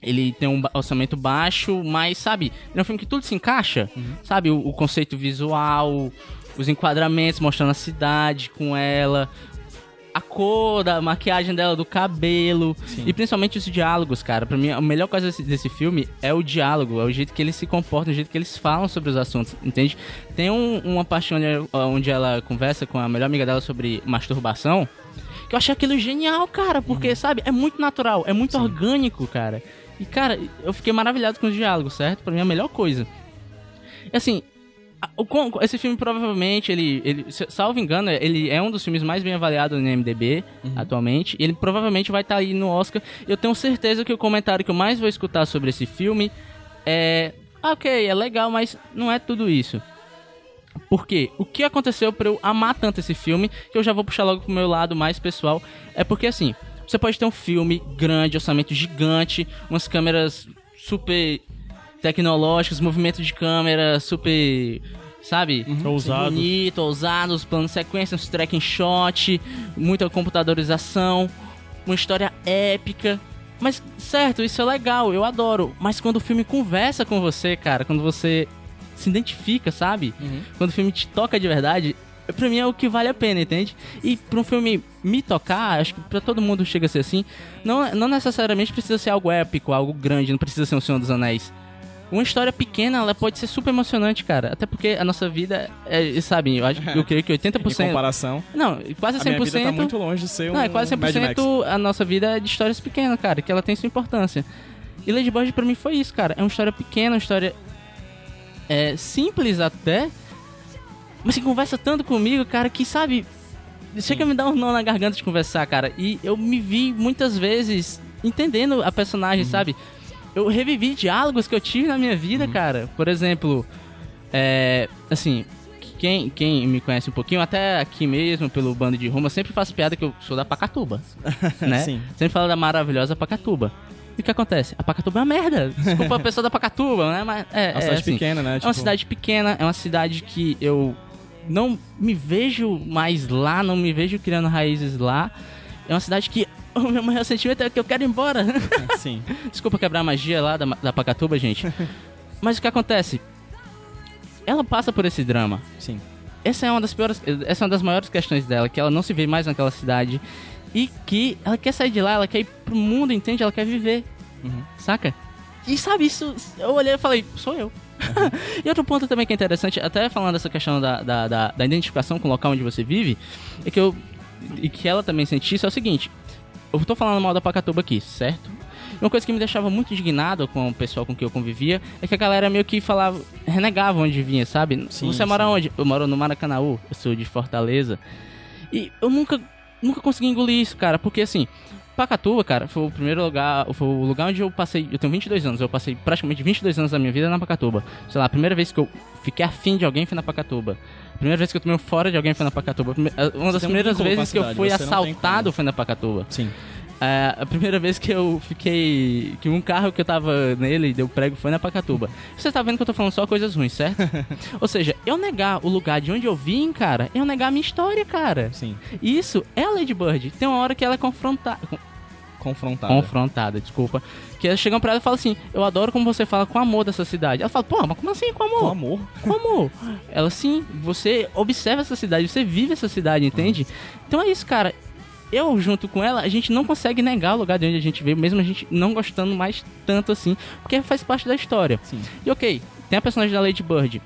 ele tem um orçamento baixo, mas sabe, ele é um filme que tudo se encaixa, sabe, o, o conceito visual, os enquadramentos mostrando a cidade com ela, a cor da maquiagem dela, do cabelo e principalmente os diálogos, cara. Pra mim, a melhor coisa desse, desse filme é o diálogo, é o jeito que eles se comportam, o jeito que eles falam sobre os assuntos, entende? Tem um- uma parte onde, onde ela conversa com a melhor amiga dela sobre masturbação, que eu achei aquilo genial, cara, porque, sabe, é muito natural, é muito orgânico, cara. E, cara, eu fiquei maravilhado com os diálogos, certo? Pra mim é a melhor coisa. E, assim, esse filme provavelmente, ele, ele, salvo engano, ele é um dos filmes mais bem avaliados no MDB atualmente. E ele provavelmente vai estar aí no Oscar. Eu tenho certeza que o comentário que eu mais vou escutar sobre esse filme é... "Ah, Ok, é legal, mas não é tudo isso. Por quê? O que aconteceu pra eu amar tanto esse filme, que eu já vou puxar logo pro meu lado mais pessoal, é porque assim, você pode ter um filme grande, orçamento gigante, umas câmeras super tecnológicas, movimento de câmera super, sabe? Ousados. Bonito, ousados, plano sequência, uns tracking shot, muita computadorização, uma história épica. Mas, certo, isso é legal, eu adoro. Mas quando o filme conversa com você, cara, quando você se identifica, sabe? Quando o filme te toca de verdade, pra mim é o que vale a pena, entende? E pra um filme me tocar, acho que pra todo mundo chega a ser assim, não, não necessariamente precisa ser algo épico, algo grande, não precisa ser um Senhor dos Anéis. Uma história pequena, ela pode ser super emocionante, cara. Até porque a nossa vida, é, sabe, eu, acho, eu creio que Em 80%... comparação, Não, quase 100%... a minha vida tá muito longe de ser um Não, é quase Mad Max. 100% a nossa vida é de histórias pequenas, cara, que ela tem sua importância. E Lady Bird pra mim foi isso, cara. É uma história pequena, uma história é, simples até, mas que conversa tanto comigo, cara, que sabe. Chega a me dar um nó na garganta de conversar, cara. E eu me vi muitas vezes entendendo a personagem, sabe? Eu revivi diálogos que eu tive na minha vida, cara. Por exemplo, é, assim, quem, quem me conhece um pouquinho, até aqui mesmo, pelo bando de Roma, eu sempre faço piada que eu sou da Pacatuba. né? Sim. Sempre falo da maravilhosa Pacatuba. E o que acontece? A Pacatuba é uma merda. Desculpa a pessoa da Pacatuba, né? Mas é, É uma cidade assim, pequena, né? É uma Tipo, cidade pequena, é uma cidade que eu não me vejo mais lá, não me vejo criando raízes lá. É uma cidade que o meu maior sentimento é que eu quero ir embora. Sim. Desculpa quebrar a magia lá da, da Pacatuba, gente. Mas o que acontece? Ela passa por esse drama. Sim. Essa é uma das piores, essa é uma das maiores questões dela, que ela não se vê mais naquela cidade e que ela quer sair de lá, ela quer ir pro mundo, entende? Ela quer viver. Saca? E sabe, isso. Eu olhei e falei, sou eu. e outro ponto também que é interessante, até falando dessa questão da, da, da, da identificação com o local onde você vive, é que eu. E que ela também sente isso é o seguinte. Eu tô falando mal da Pacatuba aqui, certo? Uma coisa que me deixava muito indignado com o pessoal com quem eu convivia é que a galera meio que falava, renegava onde vinha, sabe? Sim, Você mora sim. onde? Eu moro no Maracanãú, eu sou de Fortaleza. E eu nunca, nunca consegui engolir isso, cara, porque assim, Pacatuba, cara, foi o primeiro lugar, foi o lugar onde eu passei, eu tenho 22 anos, eu passei praticamente 22 anos da minha vida na Pacatuba. Sei lá, a primeira vez que eu fiquei afim de alguém foi na Pacatuba. A primeira vez que eu tomei fora de alguém foi na Pacatuba. Uma das primeiras vezes que eu fui assaltado foi na Pacatuba. Sim. É, a primeira vez que eu fiquei. que um carro que eu tava nele deu prego foi na Pacatuba. Você tá vendo que eu tô falando só coisas ruins, certo? Ou seja, eu negar o lugar de onde eu vim, cara, eu negar a minha história, cara. Sim. Isso é a Lady Bird. Tem uma hora que ela é confrontada. Confrontada. Confrontada, desculpa. Que elas chegam pra ela e falam assim: Eu adoro como você fala com amor dessa cidade. Ela fala: Pô, mas como assim com amor? Com amor. Com amor. Ela sim, você observa essa cidade, você vive essa cidade, entende? Então é isso, cara. Eu, junto com ela, a gente não consegue negar o lugar de onde a gente veio, mesmo a gente não gostando mais tanto assim, porque faz parte da história. Sim. E ok, tem a personagem da Lady Bird.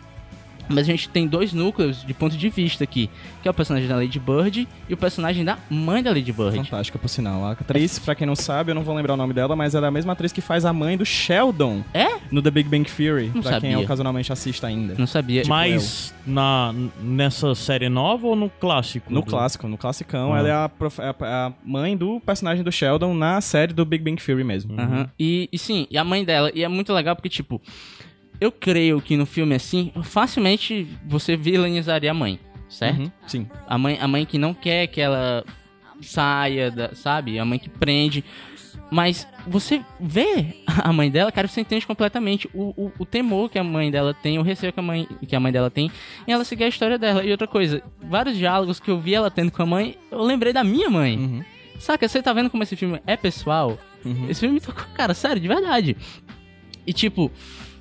Mas a gente tem dois núcleos de ponto de vista aqui, que é o personagem da Lady Bird e o personagem da mãe da Lady Bird. Fantástica, por sinal. A atriz, pra quem não sabe, eu não vou lembrar o nome dela, mas ela é a mesma atriz que faz a mãe do Sheldon É? no The Big Bang Theory, Não pra quem sabia. ocasionalmente assiste ainda. Não sabia. Mas na, nessa série nova ou no clássico? No Do- clássico, no classicão, Ah. ela é a, prof- é a- é a mãe do personagem do Sheldon na série do Big Bang Theory mesmo. Aham. E, e sim, e a mãe dela, e é muito legal porque, tipo, eu creio que no filme assim, facilmente você vilanizaria a mãe, certo? Uhum, Sim. A mãe, a mãe que não quer que ela saia, da, sabe? A mãe que prende. Mas você vê a mãe dela, cara, você entende completamente o, o, o temor que a mãe dela tem, o receio que a mãe, que a mãe dela tem em ela seguir a história dela. E outra coisa, vários diálogos que eu vi ela tendo com a mãe, eu lembrei da minha mãe. Uhum. Saca, você tá vendo como esse filme é pessoal? Uhum. Esse filme me tocou, cara, sério, de verdade. E tipo,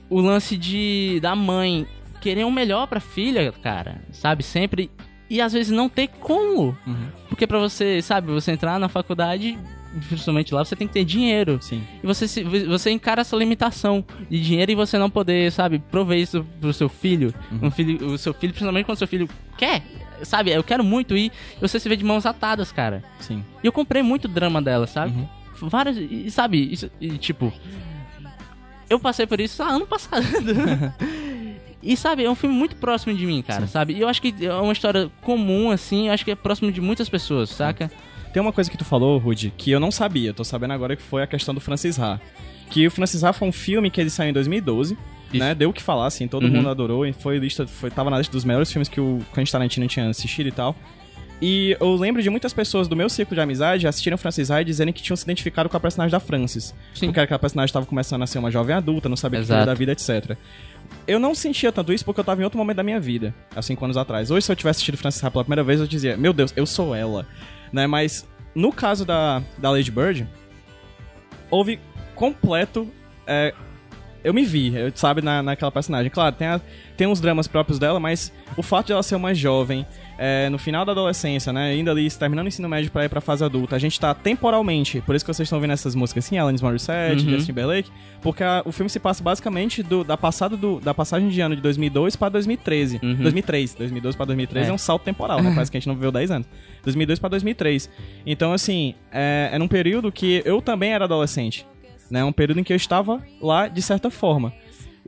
o lance de da mãe querer o melhor pra filha, cara, sabe? Sempre. E às vezes não ter como. Uhum. Porque pra você, sabe, você entrar na faculdade, principalmente lá, você tem que ter dinheiro. Sim. E você, se- você encara essa limitação de dinheiro e você não poder, sabe, prover isso pro seu filho. Um filho o seu filho, principalmente quando seu filho quer, sabe? Eu quero muito ir. E você se vê de mãos atadas, cara. Sim. E eu comprei muito drama dela, sabe? Uhum. Várias. E sabe, isso, e, tipo. Eu passei por isso ano passado. e sabe, é um filme muito próximo de mim, cara, sabe? E eu acho que é uma história comum, assim, eu acho que é próximo de muitas pessoas, saca? Tem uma coisa que tu falou, Rudy, que eu não sabia, tô sabendo agora que foi a questão do Francis Ha. Que o Francis Ha foi um filme que ele saiu em 2012, né? Deu o que falar, assim, todo Uhum. mundo adorou e foi lista, foi, tava na lista dos melhores filmes que o Quentin Tarantino tinha assistido e tal. E eu lembro de muitas pessoas do meu círculo de amizade assistirem Francis Ha e dizerem que tinham se identificado com a personagem da Francis. Sim. Porque aquela personagem estava começando a ser uma jovem adulta, não sabia o que da vida, etc. Eu não sentia tanto isso porque eu tava em outro momento da minha vida, há cinco anos atrás. Hoje, se eu tivesse assistido Francis Ha pela primeira vez, eu dizia, meu Deus, eu sou ela. Né? Mas no caso da, da Lady Bird, houve completo. é, eu me vi, sabe, na, naquela personagem. Claro, tem, a- tem uns dramas próprios dela, mas o fato de ela ser uma jovem, é, no final da adolescência, né, ainda ali, terminando o ensino médio pra ir pra fase adulta, a gente tá temporalmente, por isso que vocês estão ouvindo essas músicas assim, Alanis Morissette, Uhum. Justin Timberlake, porque a- o filme se passa basicamente do, da, passada do, da passagem de ano de 2002 pra 2013. Uhum. 2003. 2012 pra 2013 é. É. um salto temporal, né? Parece que a gente não viveu 10 anos. 2002 pra 2003. Então, assim, é, é num período que eu também era adolescente. Né? Um período em que eu estava lá de certa forma.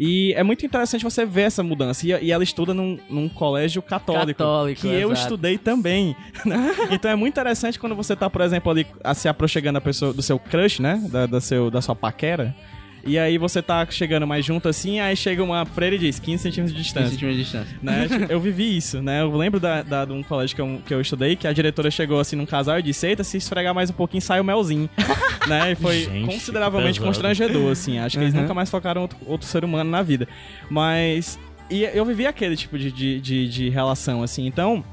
E é muito interessante você ver essa mudança. E, e ela estuda num, num colégio católico. Católico, que eu exato. estudei também. né? então é muito interessante quando você tá, por exemplo, ali se aproximando da pessoa, do seu crush, né? Da, da, seu, da sua paquera. E aí você tá chegando mais junto assim, aí chega uma freira e diz 15 centímetros de 15 distância centímetros de distância. né? Eu vivi isso, né? Eu lembro da, da- de um colégio que eu, que eu estudei que a diretora chegou assim num casal e disse: Eita, se esfregar mais um pouquinho, sai o melzinho. né? E foi Gente, consideravelmente constrangedor, assim. Acho que eles Uhum. nunca mais focaram outro, outro ser humano na vida. Mas. E eu vivi aquele tipo de, de, de, de relação, assim. Então.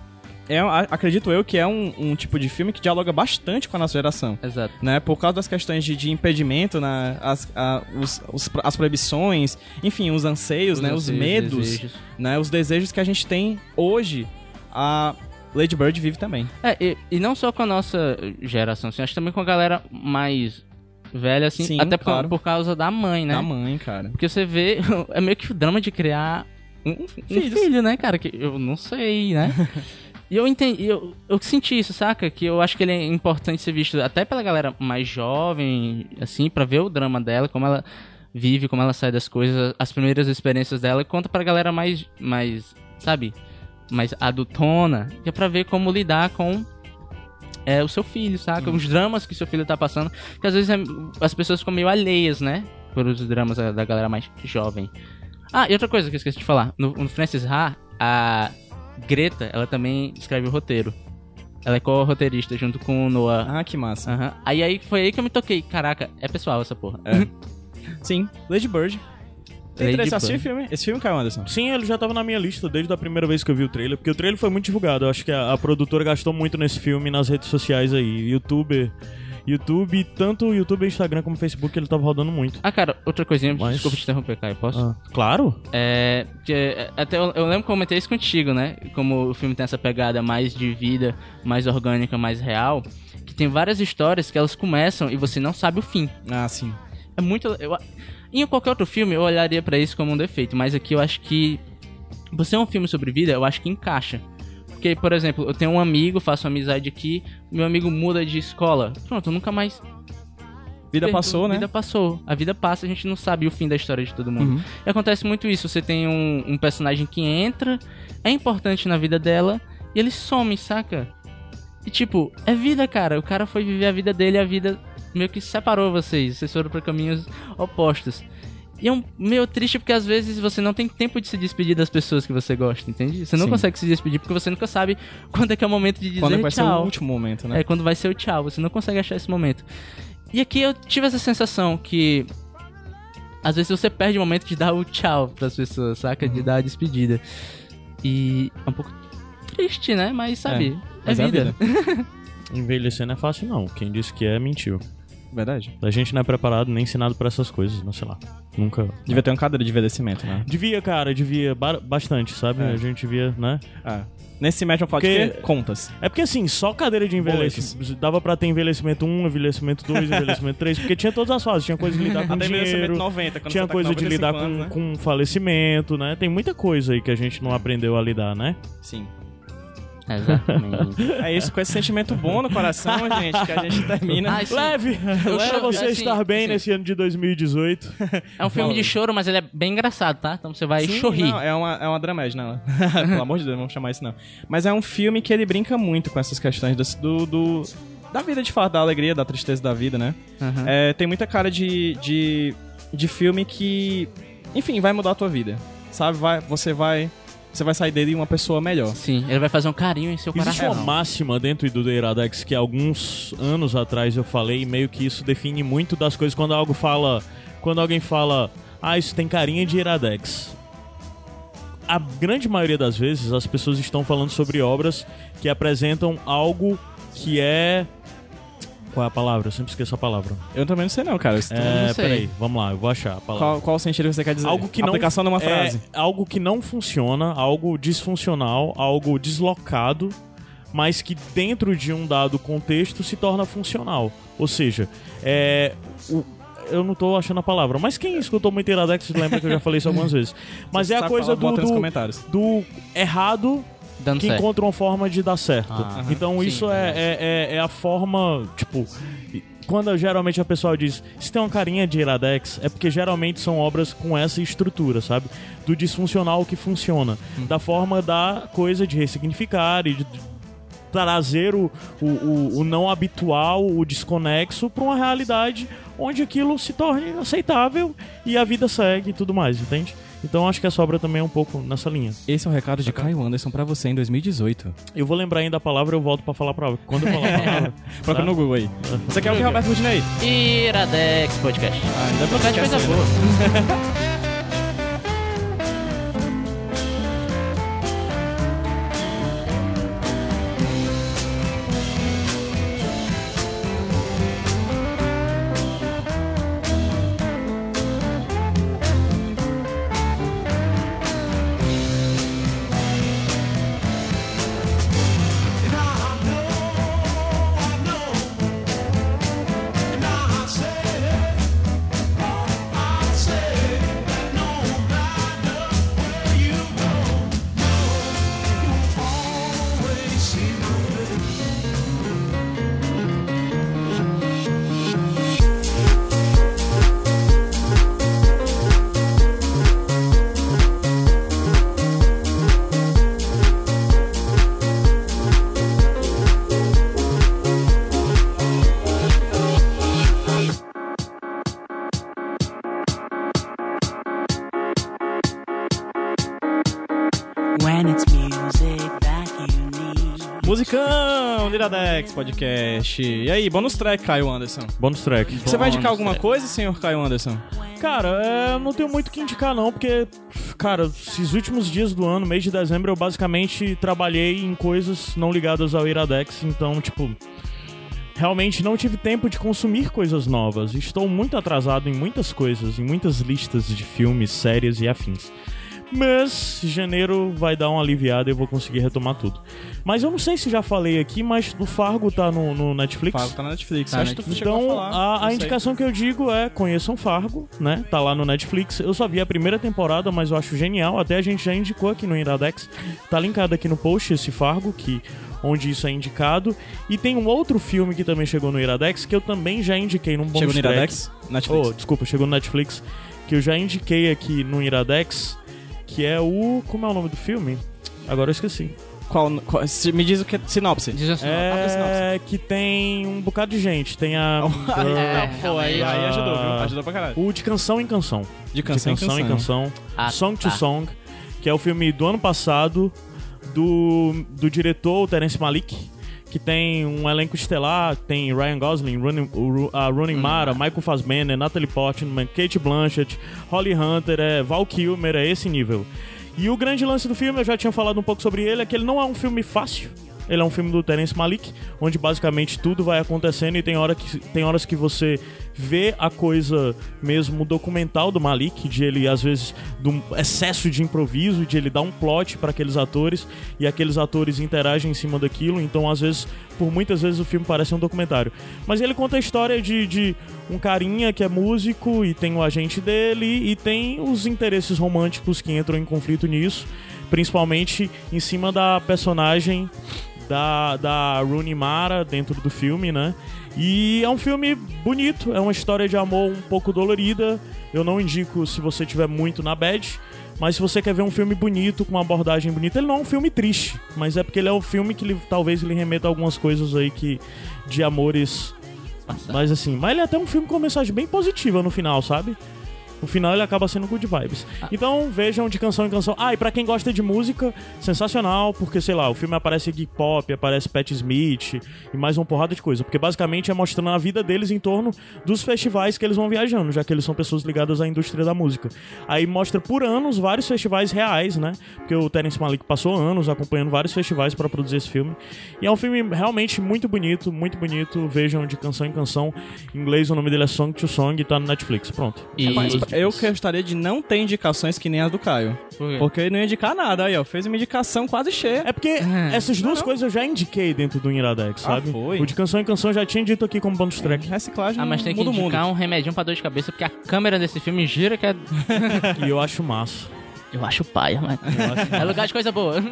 É, acredito eu que é um, um tipo de filme que dialoga bastante com a nossa geração Exato. né? Por causa das questões de, de impedimento, né? as, a- os, os- as proibições, enfim, os anseios, né? Os anseios, medos, desejos. né? Os desejos que a gente tem hoje. A Lady Bird vive também. É, e, e não só com a nossa geração, assim, acho que também com a galera mais velha, assim, Sim, até por- claro. por, causa da mãe, né? Da mãe, cara. Porque você vê, é meio que o drama de criar um, um filho, né, cara? Que eu não sei, né? e eu entendi, eu, eu senti isso, saca? Que eu acho que ele é importante ser visto até pela galera mais jovem, assim, pra ver o drama dela, como ela vive, como ela sai das coisas, as primeiras experiências dela, e conta pra galera mais, mais sabe? Mais adultona, que é pra ver como lidar com é, o seu filho, saca? Os dramas que seu filho tá passando, que às vezes é- as pessoas ficam meio alheias, né? Por os dramas da, da galera mais jovem. Ah, e outra coisa que eu esqueci de falar. No, no Francis Ha, a Greta, ela também escreve o roteiro. Ela é co-roteirista junto com o Noah. Ah, que massa. Aham. Aí, aí foi aí que eu me toquei. Caraca, é pessoal essa porra. Sim, Lady Bird. Tem interesse em assistir filme? Esse filme, Caio Anderson? Sim, ele já tava na minha lista desde a primeira vez que eu vi o trailer, porque o trailer foi muito divulgado. Eu acho que a, a produtora gastou muito nesse filme nas redes sociais aí. Youtuber. YouTube, tanto o YouTube, Instagram como o Facebook, ele tava rodando muito. Ah, cara, outra coisinha. Mas- Desculpa te interromper, Caio. Posso? Ah, claro? É. é, até eu, eu lembro que eu comentei isso contigo, né? Como o filme tem essa pegada mais de vida, mais orgânica, mais real. que tem várias histórias que elas começam e você não sabe o fim. Ah, sim. É muito. Eu, em qualquer outro filme eu olharia pra isso como um defeito, mas aqui eu acho que. Você é um filme sobre vida, eu acho que encaixa. Porque, por exemplo, eu tenho um amigo, faço amizade aqui, meu amigo muda de escola. Pronto, eu nunca mais. Vida passou, né? Vida passou. A vida passa, a gente não sabe o fim da história de todo mundo. Uhum. E acontece muito isso. Você tem um, um personagem que entra, é importante na vida dela, e ele some, saca? E tipo, é vida, cara. O cara foi viver a vida dele a vida meio que separou vocês. Vocês foram pra caminhos opostos. E é um meio triste porque às vezes você não tem tempo de se despedir das pessoas que você gosta, entende? Você não Sim. consegue se despedir porque você nunca sabe quando é que é o momento de dizer Quando vai ser o tchau. último momento, né? É quando vai ser o tchau, você não consegue achar esse momento. E aqui eu tive essa sensação que às vezes você perde o momento de dar o tchau pras pessoas, saca? Uhum. De dar a despedida. E é um pouco triste, né? Mas sabe, é, Mas é a vida. Envelhecer não é fácil, não. Quem disse que é, mentiu. Verdade. A gente não é preparado nem ensinado pra essas coisas, não sei lá. Nunca. Devia ter uma cadeira de envelhecimento, né? Devia, cara, devia ba- bastante, sabe? É. A gente devia, né? Ah. Nesse médio eu falo de Porque- quê? Contas. É porque assim, só cadeira de envelhecimento. Dava pra ter envelhecimento 1, envelhecimento 2, envelhecimento 3, porque tinha todas as fases. Tinha coisa de lidar com Até envelhecimento dinheiro, 90, quando tinha tá coisa com de lidar 95 com, anos, né? com falecimento, né? Tem muita coisa aí que a gente não aprendeu a lidar, né? Sim. Exatamente. É isso, com esse sentimento bom no coração, gente, que a gente termina. Ah, isso- Leve! Eu Leve você assim, estar bem assim. nesse ano de 2018. É um filme de choro, mas ele é bem engraçado, tá? Então você vai Sim, chorrir. não, é uma, é uma dramédia, não. Pelo amor de Deus, não vamos chamar isso não. Mas é um filme que ele brinca muito com essas questões do, do- da vida de fato, da alegria, da tristeza da vida, né? Aham. É, tem muita cara de, de, de filme que, enfim, vai mudar a tua vida. Sabe? Vai, você vai. Você vai sair dele uma pessoa melhor. Sim, ele vai fazer um carinho em seu Existe coração. uma máxima dentro do The Iradex que alguns anos atrás eu falei, e meio que isso define muito das coisas quando algo fala. Quando alguém fala, ah, isso tem carinha de Iradex. A grande maioria das vezes as pessoas estão falando sobre obras que apresentam algo que é. Qual é a palavra? Eu sempre esqueço a palavra. Eu também não sei não, cara. É, não sei. peraí, vamos lá, eu vou achar a palavra. Qual, qual o sentido que você quer dizer? Algo que não Aplicação numa é frase. algo que não funciona, algo disfuncional, algo deslocado, mas que dentro de um dado contexto se torna funcional. Ou seja, é o- eu não tô achando a palavra, mas quem escutou muito Iradex lembra que eu já falei isso algumas vezes. Mas Você é a coisa do, do, comentários. do errado Dando que certo. encontra uma forma de dar certo. Ah, então sim, isso é, é, é- é a forma, tipo, quando geralmente a pessoa diz isso tem uma carinha de Iradex, é porque geralmente são obras com essa estrutura, sabe? Do disfuncional que funciona. Hum. Da forma da coisa de ressignificar e de trazer o, o, o, o não habitual, o desconexo pra uma realidade onde aquilo se torne aceitável e a vida segue e tudo mais, entende? Então acho que essa obra também é um pouco nessa linha. Esse é o recado de Caio Anderson pra você em 2018. Eu vou lembrar ainda a palavra, eu volto pra falar pra quando eu falar a palavra. Procura tá? no Google aí. Você quer o que, Roberto Rudinei? Iradex Podcast. Ah, ainda Lugar de coisa boa. Liradex Podcast. E aí, bônus track, Caio Anderson. Bônus track. Você vai indicar alguma track. coisa, senhor Caio Anderson? Cara, é, eu não tenho muito o que indicar não, porque, cara, esses últimos dias do ano, mês de dezembro, eu basicamente trabalhei em coisas não ligadas ao Iradex, então, tipo, realmente não tive tempo de consumir coisas novas. Estou muito atrasado em muitas coisas, em muitas listas de filmes, séries e afins. Mas janeiro vai dar uma aliviada e eu vou conseguir retomar tudo. Mas eu não sei se já falei aqui, mas o Fargo tá no, no Netflix. Fargo tá na Netflix. Tá que tu chegou Então, a a, indicação que eu digo é conheçam Fargo, né? Tá lá no Netflix. Eu só vi a primeira temporada, mas eu acho genial. Até a gente já indicou aqui no Iradex. Tá linkado aqui no post esse Fargo, que onde isso é indicado. E tem um outro filme que também chegou no Iradex, que eu também já indiquei num bonus Chegou no track. Iradex? Netflix. Oh, desculpa, chegou no Netflix. Que eu já indiquei aqui no Iradex, que é o... Como é o nome do filme? Agora eu esqueci. Qual, qual- se- me diz o que sinopse. Diz assim, ó, É que tem um bocado de gente. Tem a... É, Pô, aí, aí ajudou, viu? Ajudou pra caralho. O de canção em canção. De canção, de canção em em canção. Ah, Song to tá. Song, que é o filme do ano passado do, do diretor Terence Malik, que tem um elenco estelar, tem Ryan Gosling, Rooney, a Rooney Mara, Michael Fassbender, Natalie Portman, Kate Blanchett, Holly Hunter, é, Val Kilmer, é esse nível. E o grande lance do filme, eu já tinha falado um pouco sobre ele, é que ele não é um filme fácil. Ele é um filme do Terence Malik, onde basicamente tudo vai acontecendo e tem, hora que, tem horas que você vê a coisa mesmo documental do Malik, de ele, às vezes, do excesso de improviso, de ele dar um plot para aqueles atores e aqueles atores interagem em cima daquilo. Então, às vezes, por muitas vezes, o filme parece um documentário. Mas ele conta a história de, de um carinha que é músico e tem o agente dele e tem os interesses românticos que entram em conflito nisso, principalmente em cima da personagem da, da Rooney Mara dentro do filme, né? E é um filme bonito, é uma história de amor um pouco dolorida. Eu não indico se você tiver muito na bad, mas se você quer ver um filme bonito, com uma abordagem bonita, ele não é um filme triste, mas é porque ele é um filme que ele, talvez ele remeta a algumas coisas aí que de amores mas assim, mas ele é até um filme com uma mensagem bem positiva no final, sabe? No final ele acaba sendo good vibes. Então vejam de canção em canção. Ah, e pra quem gosta de música, sensacional, porque sei lá, o filme aparece Geek Pop, aparece Pat Smith e mais uma porrada de coisa. Porque basicamente é mostrando a vida deles em torno dos festivais que eles vão viajando, já que eles são pessoas ligadas à indústria da música. Aí mostra por anos vários festivais reais, né? Porque o Terence Malik passou anos acompanhando vários festivais pra produzir esse filme. E é um filme realmente muito bonito, muito bonito. Vejam de canção em canção. Em inglês o nome dele é Song to Song e tá no Netflix. Pronto. E... Mas eu gostaria de não ter indicações que nem as do Caio. Por quê? Porque ele não ia indicar nada aí, ó. Fez uma indicação quase cheia. É porque essas duas coisas eu já indiquei dentro do Iradex, sabe? foi? O de canção em canção eu já tinha dito aqui como bonus track. Reciclagem Ah, mas tem que muda o mundo. indicar um remedinho pra dor de cabeça, porque a câmera desse filme gira que é... E eu acho massa. Eu acho paia, mas... É lugar de coisa boa.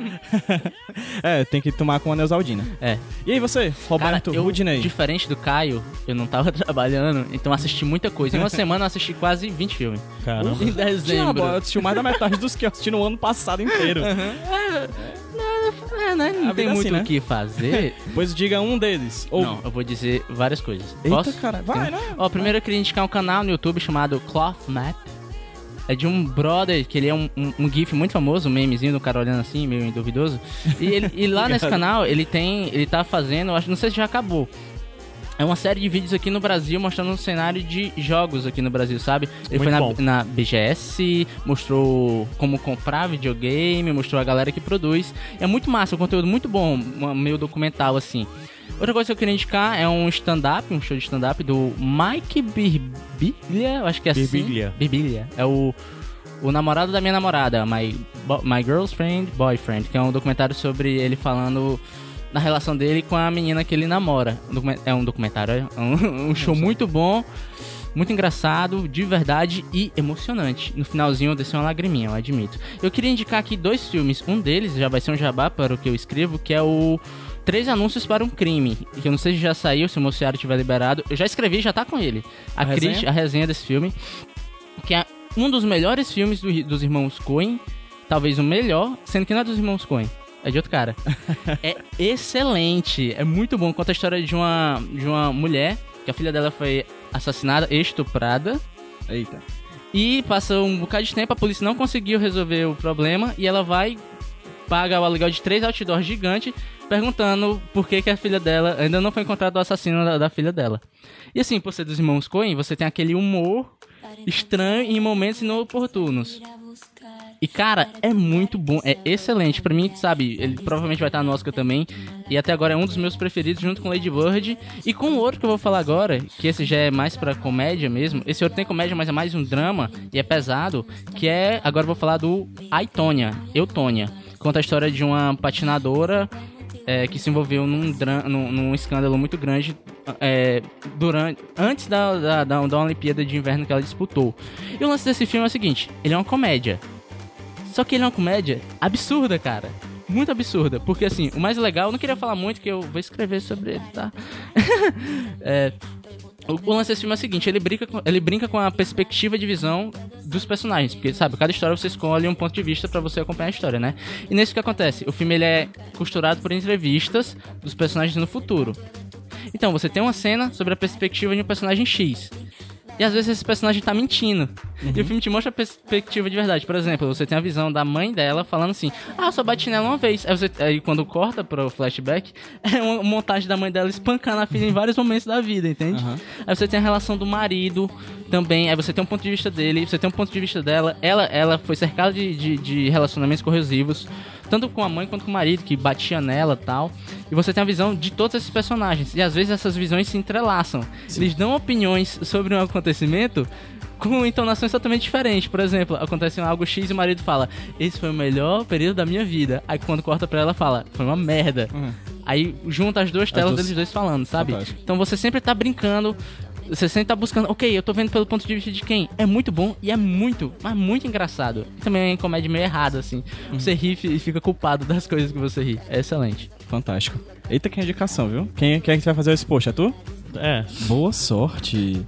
É, tem que tomar com a Neusaldina. É. E aí você, Roberto Cara, eu, diferente do Caio, eu não tava trabalhando, então assisti muita coisa. Em uma semana eu assisti quase 20 filmes. Caramba. Em Diabo, dezembro. eu assisti mais da metade dos que eu assisti no ano passado inteiro. É, né? Não A tem é muito assim, né? o que fazer. Pois diga um deles. Ou... Não, eu vou dizer várias coisas. Eita, Posso? cara. Vai, né? Ó, primeiro eu queria indicar um canal no YouTube chamado Cloth Map. É de um brother, que ele é um, um, um gif muito famoso, um memezinho do cara olhando assim, meio duvidoso. E, ele- e lá nesse canal, ele tem. Ele tá fazendo, acho, não sei se já acabou. É uma série de vídeos aqui no Brasil mostrando um cenário de jogos aqui no Brasil, sabe? Ele Muito foi bom. na, na BGS, mostrou como comprar videogame, mostrou a galera que produz. É muito massa, um conteúdo muito bom, meio documental assim. Outra coisa que eu queria indicar é um stand-up, um show de stand-up do Mike Birbiglia, eu acho que é assim. Birbiglia. Birbiglia. É o, o namorado da minha namorada, My, My Girlfriend Boyfriend, que é um documentário sobre ele falando na relação dele com a menina que ele namora. É um documentário, é um, um show muito bom, muito engraçado, de verdade e emocionante. No finalzinho eu desci uma lagriminha, eu admito. Eu queria indicar aqui dois filmes. Um deles já vai ser um jabá para o que eu escrevo, que é o Três Anúncios para um Crime. Que eu não sei se já saiu, se o Mociaro tiver liberado. Eu já escrevi, já tá com ele. A, A resenha? a resenha desse filme. Que é um dos melhores filmes do- dos irmãos Coen. Talvez o melhor, sendo que não é dos irmãos Coen. É de outro cara. é excelente. É muito bom. Conta a história de uma, de uma mulher que a filha dela foi assassinada, estuprada. Eita. E passa um bocado de tempo, a polícia não conseguiu resolver o problema e ela vai paga o aluguel de três outdoors gigantes perguntando por que, que a filha dela ainda não foi encontrado o assassino da, da filha dela. E assim, por ser dos irmãos Coen, você tem aquele humor estranho em momentos inoportunos. E, cara, é muito bom, é excelente. Pra mim, sabe, ele provavelmente vai estar no Oscar também. E até agora é um dos meus preferidos, junto com Lady Bird. E com o outro que eu vou falar agora, que esse já é mais pra comédia mesmo. Esse outro tem comédia, mas é mais um drama e é pesado. Que é, agora eu vou falar do I, Tônia, Eu, Tônia. Conta a história de uma patinadora é, que se envolveu num, num, num escândalo muito grande é, durante, antes da, da, da, da Olimpíada de Inverno que ela disputou. E o lance desse filme é o seguinte: ele é uma comédia. Só que ele é uma comédia absurda, cara. Muito absurda. Porque, assim, o mais legal, eu não queria falar muito, que eu vou escrever sobre ele, tá? é, o, o lance desse filme é o seguinte, ele brinca, com, ele brinca com a perspectiva de visão dos personagens, porque, sabe, cada história você escolhe um ponto de vista pra você acompanhar a história, né? E nesse que acontece, o filme ele é costurado por entrevistas dos personagens no futuro. Então, você tem uma cena sobre a perspectiva de um personagem X. E às vezes esse personagem tá mentindo. E o filme te mostra a perspectiva de verdade. Por exemplo, você tem a visão da mãe dela falando assim: Ah, eu só bati nela uma vez. Aí, você, aí quando corta pro flashback, é uma montagem da mãe dela espancando a filha em vários momentos da vida, entende? Aí você tem a relação do marido também. Aí você tem um ponto de vista dele, você tem um ponto de vista dela. Ela, ela foi cercada de, de, de relacionamentos corrosivos. Tanto com a mãe quanto com o marido, que batia nela e tal. E você tem a visão de todos esses personagens. E às vezes essas visões se entrelaçam. Eles dão opiniões sobre um acontecimento com entonações totalmente diferentes. Por exemplo, acontece algo X e o marido fala: Esse foi o melhor período da minha vida. Aí quando corta pra ela, fala: Foi uma merda. Aí junta as duas telas duas- deles dois falando, sabe? Fantástico. Então você sempre tá brincando. Você sempre tá buscando, ok, eu tô vendo pelo ponto de vista de quem? É muito bom e é muito, mas muito engraçado. Também é comédia meio errada, assim. Você ri e fica culpado das coisas que você ri. É excelente. Fantástico. Eita, que indicação, viu? Quem, quem é que vai fazer esse post? É tu? É. Boa sorte.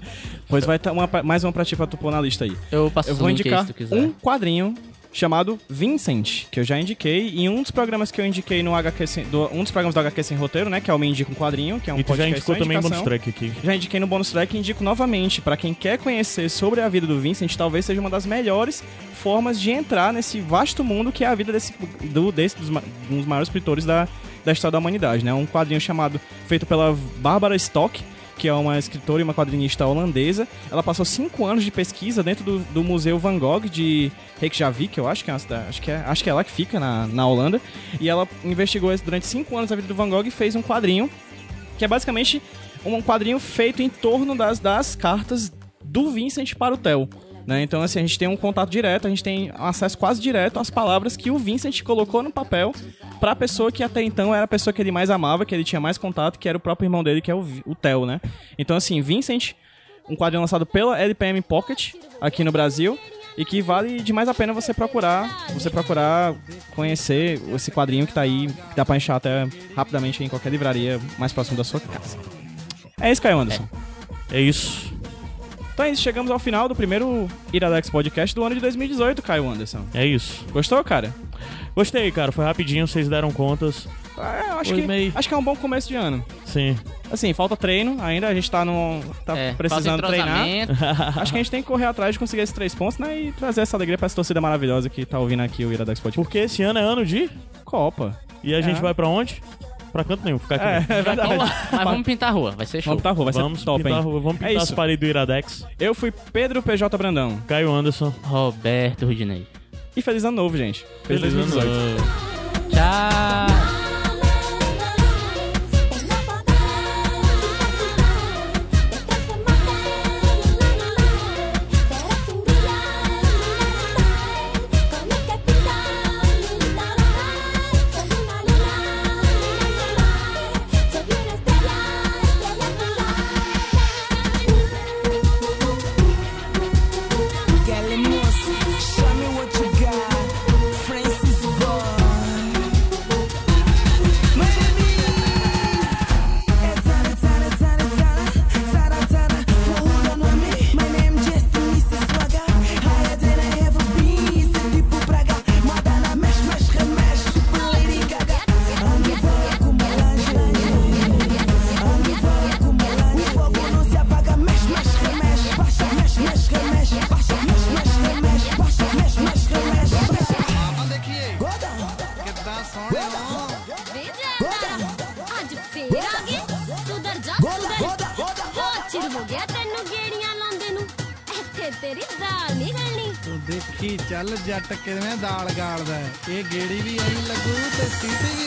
Pois vai estar uma, pra- mais uma pra ti pra tu pôr na lista aí. Eu passo Eu o vou indicar se tu quiser. um quadrinho chamado Vincent, que eu já indiquei, e um dos programas que eu indiquei no HQ sem, do, um dos programas do HQ Sem Roteiro, né, que é o Me Indica um Quadrinho, que é um e tu já podcast indicou só também indicação. bonus track aqui. Já indiquei no bônus track e indico novamente. Pra quem quer conhecer sobre a vida do Vincent, talvez seja uma das melhores formas de entrar nesse vasto mundo que é a vida desse, do, desse dos, um dos maiores escritores da, da história da humanidade. né? Um quadrinho chamado, feito pela Barbara Stock, que é uma escritora e uma quadrinista holandesa. Ela passou cinco anos de pesquisa dentro do, do Museu Van Gogh de Reykjavik, eu acho que é, uma acho que é, acho que é lá que fica, na, na Holanda. E ela investigou durante cinco anos a vida do Van Gogh e fez um quadrinho que é basicamente um quadrinho feito em torno das, das cartas do Vincent para o Theo. Né? Então, assim, a gente tem um contato direto, a gente tem acesso quase direto às palavras que o Vincent colocou no papel para a pessoa que até então era a pessoa que ele mais amava, que ele tinha mais contato, que era o próprio irmão dele, que é o, o Theo, né? Então, assim, Vincent, um quadrinho lançado pela LPM Pocket aqui no Brasil e que vale demais a pena você procurar, você procurar conhecer esse quadrinho que tá aí, que dá pra achar até rapidamente em qualquer livraria mais próximo da sua casa. É isso, Caio Anderson. É isso. Então é isso, chegamos ao final do primeiro Iradex Podcast do ano de 2018, Caio Anderson. É isso. Gostou, cara? Gostei, cara. Foi rapidinho, vocês deram contas. É, eu acho, Foi que, meio- acho que é um bom começo de ano. Sim. Assim, falta treino ainda, a gente tá, no, tá É, precisando falta treinar. Acho que a gente tem que correr atrás de conseguir esses três pontos, né? E trazer essa alegria pra essa torcida maravilhosa que tá ouvindo aqui o Iradex Podcast. Porque esse ano é ano de. Copa. E a gente É. vai pra onde? Pra canto nenhum, ficar aqui. É, mesmo. é verdade. Mas vamos pintar a rua, vai ser show. Vamos pra rua, vai Vamos ser top, pintar, a hein? rua, vamos pintar É as paredes do Iradex. Eu fui Pedro PJ Brandão. Caio Anderson. Roberto Rudinei. E feliz ano novo, gente. Feliz Feliz ano 2018. novo. Tchau. ਦਾਲ ਗਾਲਦਾ ਇਹ ਗੇੜੀ ਵੀ ਐਂ ਲੱਗੂ ਤੇ ਸੀਟੀ ਵੀ